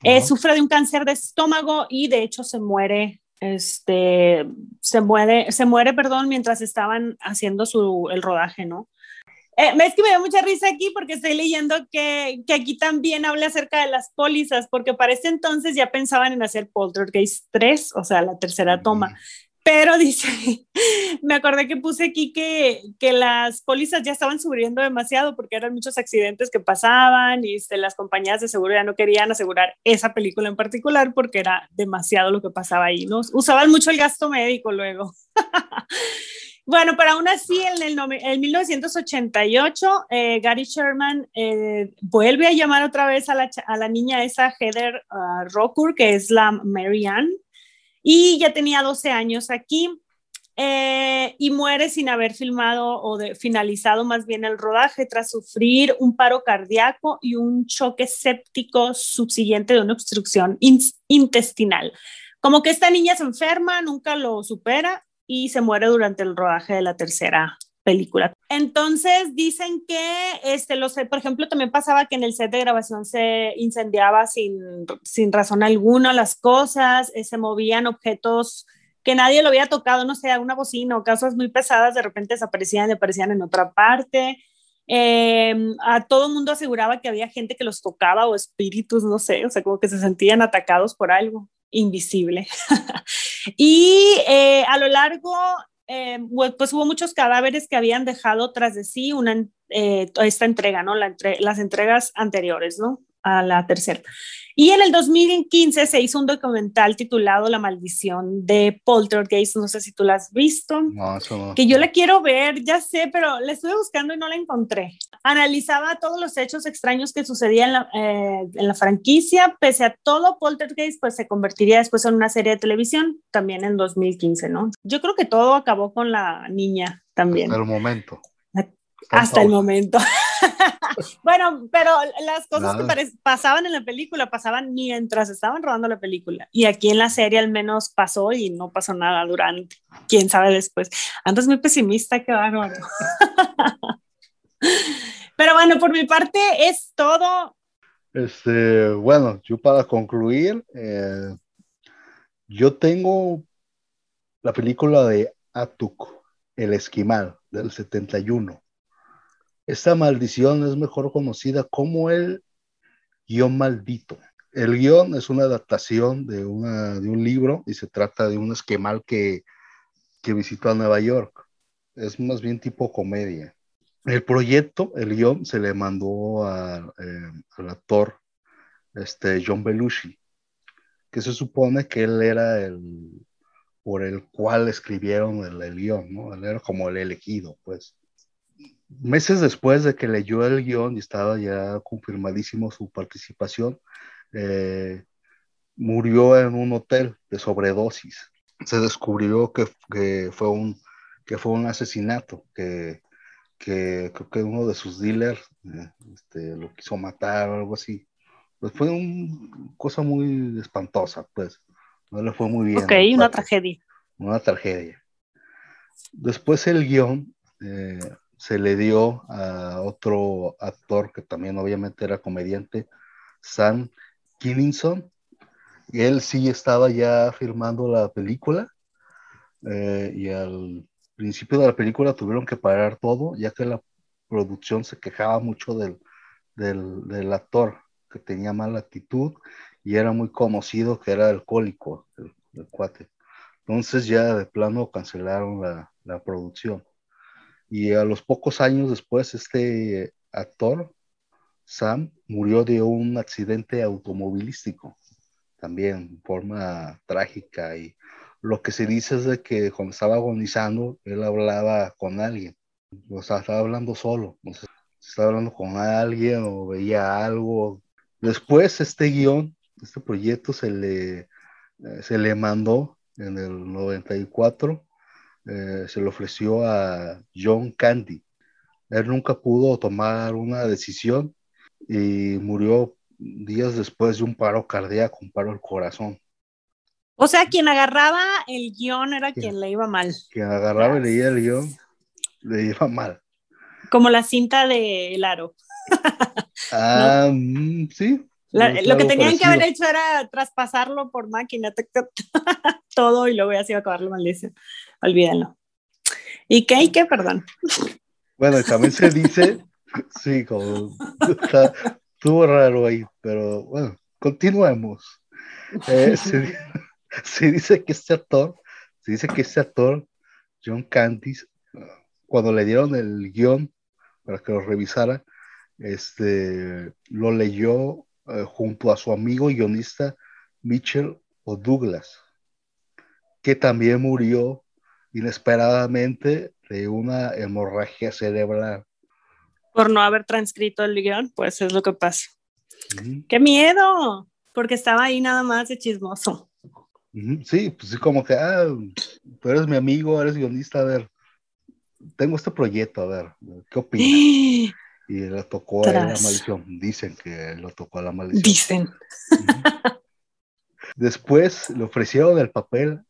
eh, sufre de un cáncer de estómago y de hecho se muere, este, se muere, se muere, perdón, mientras estaban haciendo su, el rodaje, ¿no? Eh, es que me da mucha risa aquí porque estoy leyendo que, que, aquí también habla acerca de las pólizas, porque para ese entonces ya pensaban en hacer Poltergeist 3, o sea, la tercera toma. Pero (laughs) dice, me acordé que puse aquí que, que, las pólizas ya estaban subiendo demasiado porque eran muchos accidentes que pasaban y este, las compañías de seguro ya no querían asegurar esa película en particular porque era demasiado lo que pasaba ahí. Usaban mucho el gasto médico luego. (laughs) Bueno, pero aún así, en el, 1988, eh, Gary Sherman eh, vuelve a llamar otra vez a la, a la niña esa Heather uh, que es la Mary Ann, y ya tenía 12 años aquí. Eh, y muere sin haber filmado o finalizado más bien el rodaje tras sufrir un paro cardíaco y un choque séptico subsiguiente de una obstrucción intestinal. Como que esta niña se enferma, nunca lo supera y se muere durante el rodaje de la tercera película. Entonces dicen que, este, los, por ejemplo, también pasaba que en el set de grabación se incendiaba sin, sin razón alguna las cosas, eh, se movían objetos que nadie lo había tocado, no sé, una bocina o cosas muy pesadas, de repente desaparecían y aparecían en otra parte. Em, a todo mundo aseguraba que había gente que los tocaba o espíritus, no sé, o sea, como que se sentían atacados por algo invisible. (laughs) y eh, a lo largo, eh, pues hubo muchos cadáveres que habían dejado tras de sí una, eh, esta entrega, ¿no? las entregas anteriores, ¿no? A la tercera. Y en el 2015 se hizo un documental titulado La maldición de Poltergeist, no sé si tú la has visto, no, no. que yo la quiero ver, ya sé, pero la estuve buscando y no la encontré. Analizaba todos los hechos extraños que sucedían en la, eh, en la franquicia, pese a todo Poltergeist, pues se convertiría después en una serie de televisión, también en 2015, ¿no? Yo creo que todo acabó con la niña también. Hasta el momento. Hasta el momento. (laughs) bueno, pero las cosas que pasaban en la película pasaban mientras estaban rodando la película. Y aquí en la serie al menos pasó y no pasó nada durante. Quién sabe después. Andas muy pesimista, qué bárbaro. (laughs) pero bueno, por mi parte es todo. Este, bueno, yo para concluir, eh, yo tengo la película de Atuk, El Esquimal, del 71. Esta maldición es mejor conocida como el guion maldito. El guion es una adaptación de, una, de un libro y se trata de un esquemal que, que visitó a Nueva York. Es más bien tipo comedia. El proyecto, el guion, se le mandó eh, al actor este, John Belushi, que se supone que él era el por el cual escribieron el, el guion, ¿no? Él era como el elegido, pues. Meses después de que leyó el guion y estaba ya confirmadísimo su participación, eh, murió en un hotel de sobredosis. Se descubrió que, que, fue, un, que fue un asesinato, que que creo que uno de sus dealers eh, este, lo quiso matar o algo así. Pues fue una cosa muy espantosa, pues. No le fue muy bien. Ok, una tragedia. Una tragedia. Después el guion eh, se le dio a otro actor que también obviamente era comediante, Sam Kinninson. Y él sí estaba ya filmando la película. Eh, y al principio de la película tuvieron que parar todo, ya que la producción se quejaba mucho del, del, actor, que tenía mala actitud y era muy conocido que era alcohólico, el, el cuate. Entonces ya de plano cancelaron la, la, producción. Y a los pocos años después, este actor, Sam, murió de un accidente automovilístico, también en forma trágica y lo que se dice es de que cuando estaba agonizando, él hablaba con alguien, o sea, estaba hablando solo, sé, estaba hablando con alguien o veía algo. Después este guion, este proyecto se le, eh, se le mandó en el 94, eh, se le ofreció a John Candy. Él nunca pudo tomar una decisión y murió días después de un paro cardíaco, un paro al corazón. O sea, quien agarraba el guion era quien le iba mal. Quien agarraba y leía el guion le iba mal. Como la cinta de Laro. ah, mm, sí. lo que tenían que haber hecho era traspasarlo por máquina, (laughs) todo, y luego ya se iba a acabar la maldición. Olvídenlo. ¿Y qué? ¿Y qué? Perdón. Bueno, también se dice, (laughs) sí, como estuvo raro ahí, pero bueno, continuemos. Eh, se, (laughs) se dice que este actor, se dice que este actor, John Candice, cuando le dieron el guion para que lo revisara, este, lo leyó eh, junto a su amigo guionista Mitchell o Douglas, que también murió inesperadamente de una hemorragia cerebral. Por no haber transcrito el guion, pues es lo que pasa. ¡Qué miedo! Porque estaba ahí nada más de chismoso. Sí, pues sí, como que, ah, tú eres mi amigo, eres guionista, a ver, tengo este proyecto, a ver, ¿qué opinas? (gasps) y le tocó a la maldición, dicen que lo tocó a la maldición. Dicen. Después le ofrecieron el papel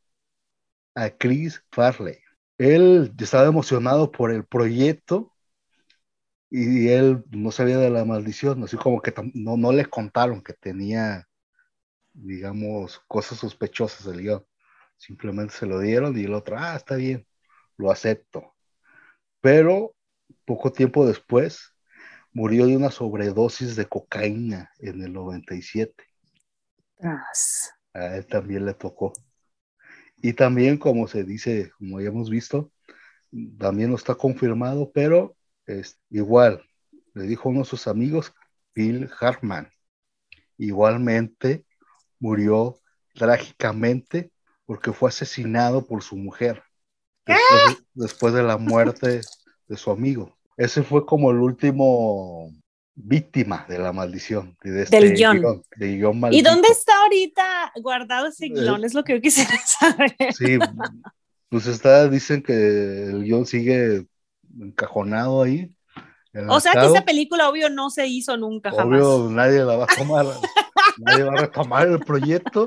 a Chris Farley. Él estaba emocionado por el proyecto y él no sabía de la maldición, así como que no, no le contaron que tenía digamos, cosas sospechosas del guion. Simplemente se lo dieron y el otro, ah, está bien, lo acepto. Pero poco tiempo después murió de una sobredosis de cocaína en el 97. A él también le tocó. Y también, como se dice, como ya hemos visto, también no está confirmado, pero es igual, le dijo uno de sus amigos, Bill Hartman. Igualmente, murió trágicamente porque fue asesinado por su mujer después de, la muerte de su amigo. Ese fue como el último víctima de la maldición. De este Del guion. ¿Y dónde está ahorita guardado ese guion? Eh, es lo que yo quisiera (laughs) saber. Sí, pues está, dicen que el guion sigue encajonado ahí. O sea que esa película, obvio, no se hizo nunca obvio, nadie la va a tomar. (laughs) nadie va a retomar el proyecto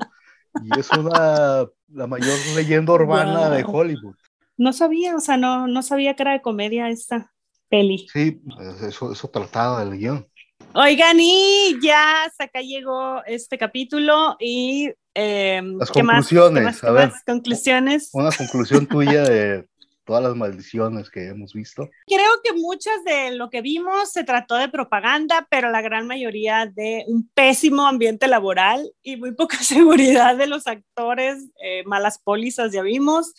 y es una la mayor leyenda urbana de Hollywood. No sabía, o sea, no, no sabía que era de comedia esta peli. Sí, eso, eso trataba del guion. Oigan, y ya hasta acá llegó este capítulo y eh, Las ¿qué conclusiones, más, ¿qué más, conclusiones. Una conclusión tuya de todas las maldiciones que hemos visto. Creo que muchas de lo que vimos se trató de propaganda, pero la gran mayoría de un pésimo ambiente laboral y muy poca (laughs) seguridad de los actores, eh, malas pólizas ya vimos.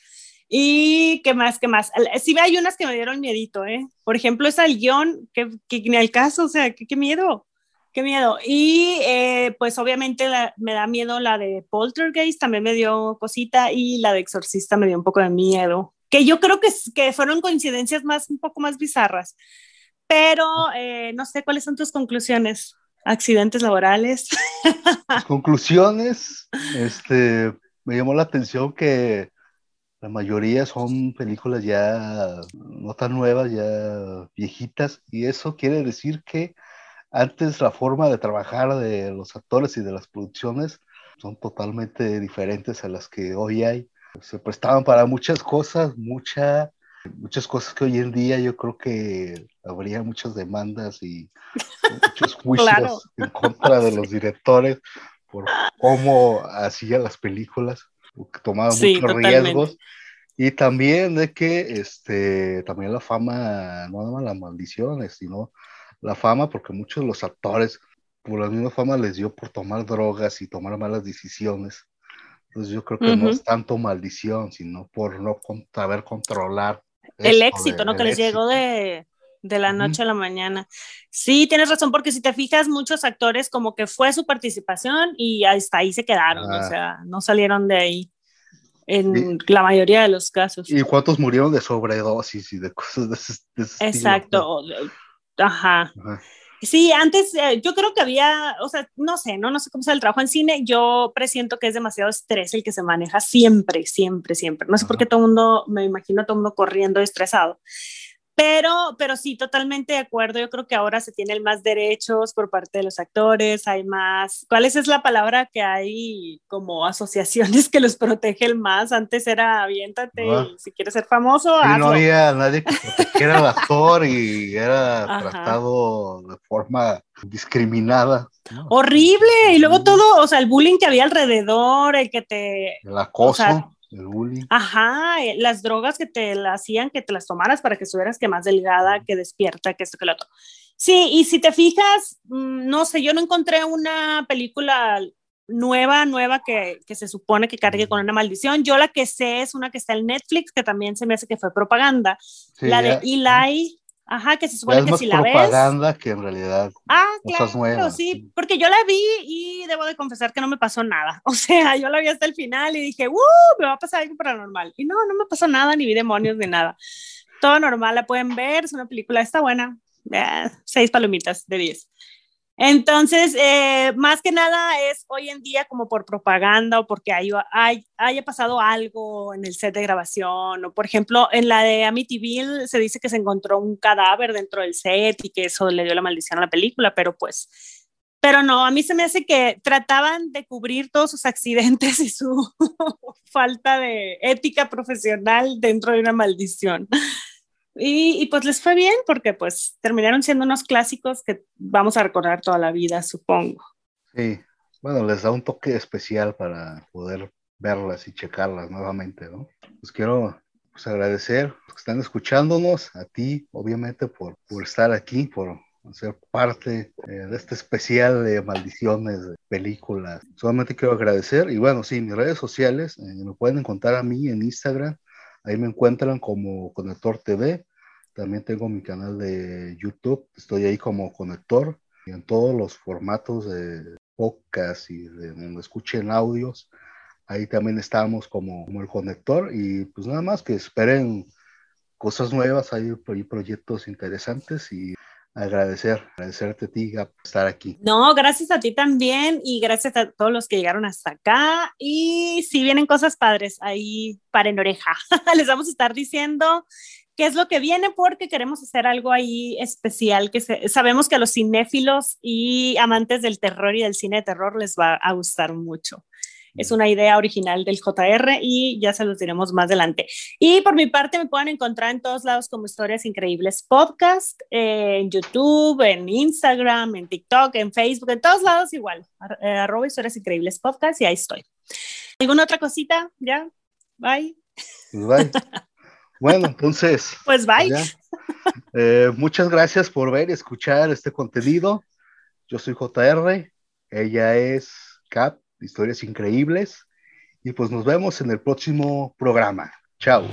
Y qué más, qué más. Sí, hay unas que me dieron miedito, ¿eh? Por ejemplo, esa el guion, que, que ni al caso, o sea, qué miedo. Qué miedo. Y eh, pues obviamente me da miedo la de Poltergeist, también me dio cosita, y la de Exorcista me dio un poco de miedo, que yo creo que, que fueron coincidencias más, un poco más bizarras. Pero eh, no sé cuáles son tus conclusiones. Accidentes laborales. Conclusiones, este, me llamó la atención que la mayoría son películas ya no tan nuevas, ya viejitas, y eso quiere decir que antes la forma de trabajar de los actores y de las producciones son totalmente diferentes a las que hoy hay. Se prestaban para muchas cosas, mucha, muchas cosas que hoy en día yo creo que habría muchas demandas y muchos (laughs) juicios en contra de (laughs) los directores por cómo hacían las películas, tomaban muchos riesgos. Y también de que este, también la fama, no nada más las maldiciones, sino la fama, porque muchos de los actores, por la misma fama, les dio por tomar drogas y tomar malas decisiones. Entonces yo creo que no es tanto maldición, sino por no saber controlar. El éxito, ¿no? Que les llegó de, de la noche a la mañana. Sí, tienes razón, porque si te fijas, muchos actores como que fue su participación y hasta ahí se quedaron, o ah. sea, no salieron de ahí en la mayoría de los casos. ¿Y cuántos murieron de sobredosis y de cosas de ese, Exacto. Ajá. Sí, antes eh, yo creo que había, o sea, no sé, no, no sé cómo es el trabajo en cine, yo presiento que es demasiado estrés el que se maneja siempre, siempre, siempre. No sé por qué todo el mundo, me imagino todo el mundo corriendo estresado. Pero, pero sí, totalmente de acuerdo. Yo creo que ahora se tienen más derechos por parte de los actores, hay más. ¿Cuál es, la palabra que hay como asociaciones que los protegen más? Antes era aviéntate si quieres ser famoso. no había nadie que protegiera al (laughs) actor y era tratado de forma discriminada. Horrible. Y luego todo, o sea, el bullying que había alrededor, el que te. El acoso. El bullying. Ajá, eh, las drogas que te la hacían que te las tomaras para que estuvieras que más delgada, que despierta, que esto, que lo otro. Sí, y si te fijas, mm, no sé, yo no encontré una película nueva, nueva que, que, se supone que cargue con una maldición. Yo la que sé es una que está en Netflix, que también se me hace que fue propaganda. la de Eli, Ajá, que se supone que si la ves. propaganda que en realidad. Ah, claro, sí, porque yo la vi y debo de confesar que no me pasó nada. (laughs) O sea, yo la vi hasta el final y dije, ¡uh! Me va a pasar algo paranormal. Y no, no me pasó nada, ni vi demonios, ni nada. Todo normal, la pueden ver, es una película, está buena. Eh, seis palomitas de diez. Entonces, eh, más que nada es hoy en día como por propaganda o porque hay, haya pasado algo en el set de grabación o por ejemplo en la de Amityville se dice que se encontró un cadáver dentro del set y que eso le dio la maldición a la película, pero pues, pero no, a mí se me hace que trataban de cubrir todos sus accidentes y su (laughs) falta de ética profesional dentro de una maldición. Y, pues les fue bien porque pues terminaron siendo unos clásicos que vamos a recordar toda la vida, supongo. Sí, bueno, les da un toque especial para poder verlas y checarlas nuevamente, ¿no? Pues quiero pues, agradecer a los que están escuchándonos, a ti, obviamente, por, por estar aquí, por ser parte eh, de este especial de maldiciones de películas. Solamente quiero agradecer y bueno, sí, mis redes sociales eh, me pueden encontrar a mí en Instagram, ahí me encuentran como Conector TV también tengo mi canal de YouTube, estoy ahí como conector en todos los formatos de podcast y de donde escuchen audios. Ahí también estamos como, como el conector y pues nada más que esperen cosas nuevas, hay, hay proyectos interesantes y agradecer, agradecerte a ti por estar aquí. No, gracias a ti también y gracias a todos los que llegaron hasta acá. Y si vienen cosas padres, ahí paren oreja. (laughs) Les vamos a estar diciendo qué es lo que viene, porque queremos hacer algo ahí especial, que sabemos que a los cinéfilos y amantes del terror y del cine de terror les va a gustar mucho. Es una idea original del JR y ya se los diremos más adelante. Y por mi parte me pueden encontrar en todos lados como Historias Increíbles Podcast, en YouTube, en Instagram, en TikTok, en Facebook, en todos lados igual. Eh, arroba Historias Increíbles Podcast y ahí estoy. ¿Alguna otra cosita? ¿Ya? Bye. Bye. (laughs) Bueno, (laughs) entonces. Pues bye. Eh, muchas gracias por ver y escuchar este contenido. Yo soy JR, ella es Cap, Historias Increíbles, y pues nos vemos en el próximo programa. Chao.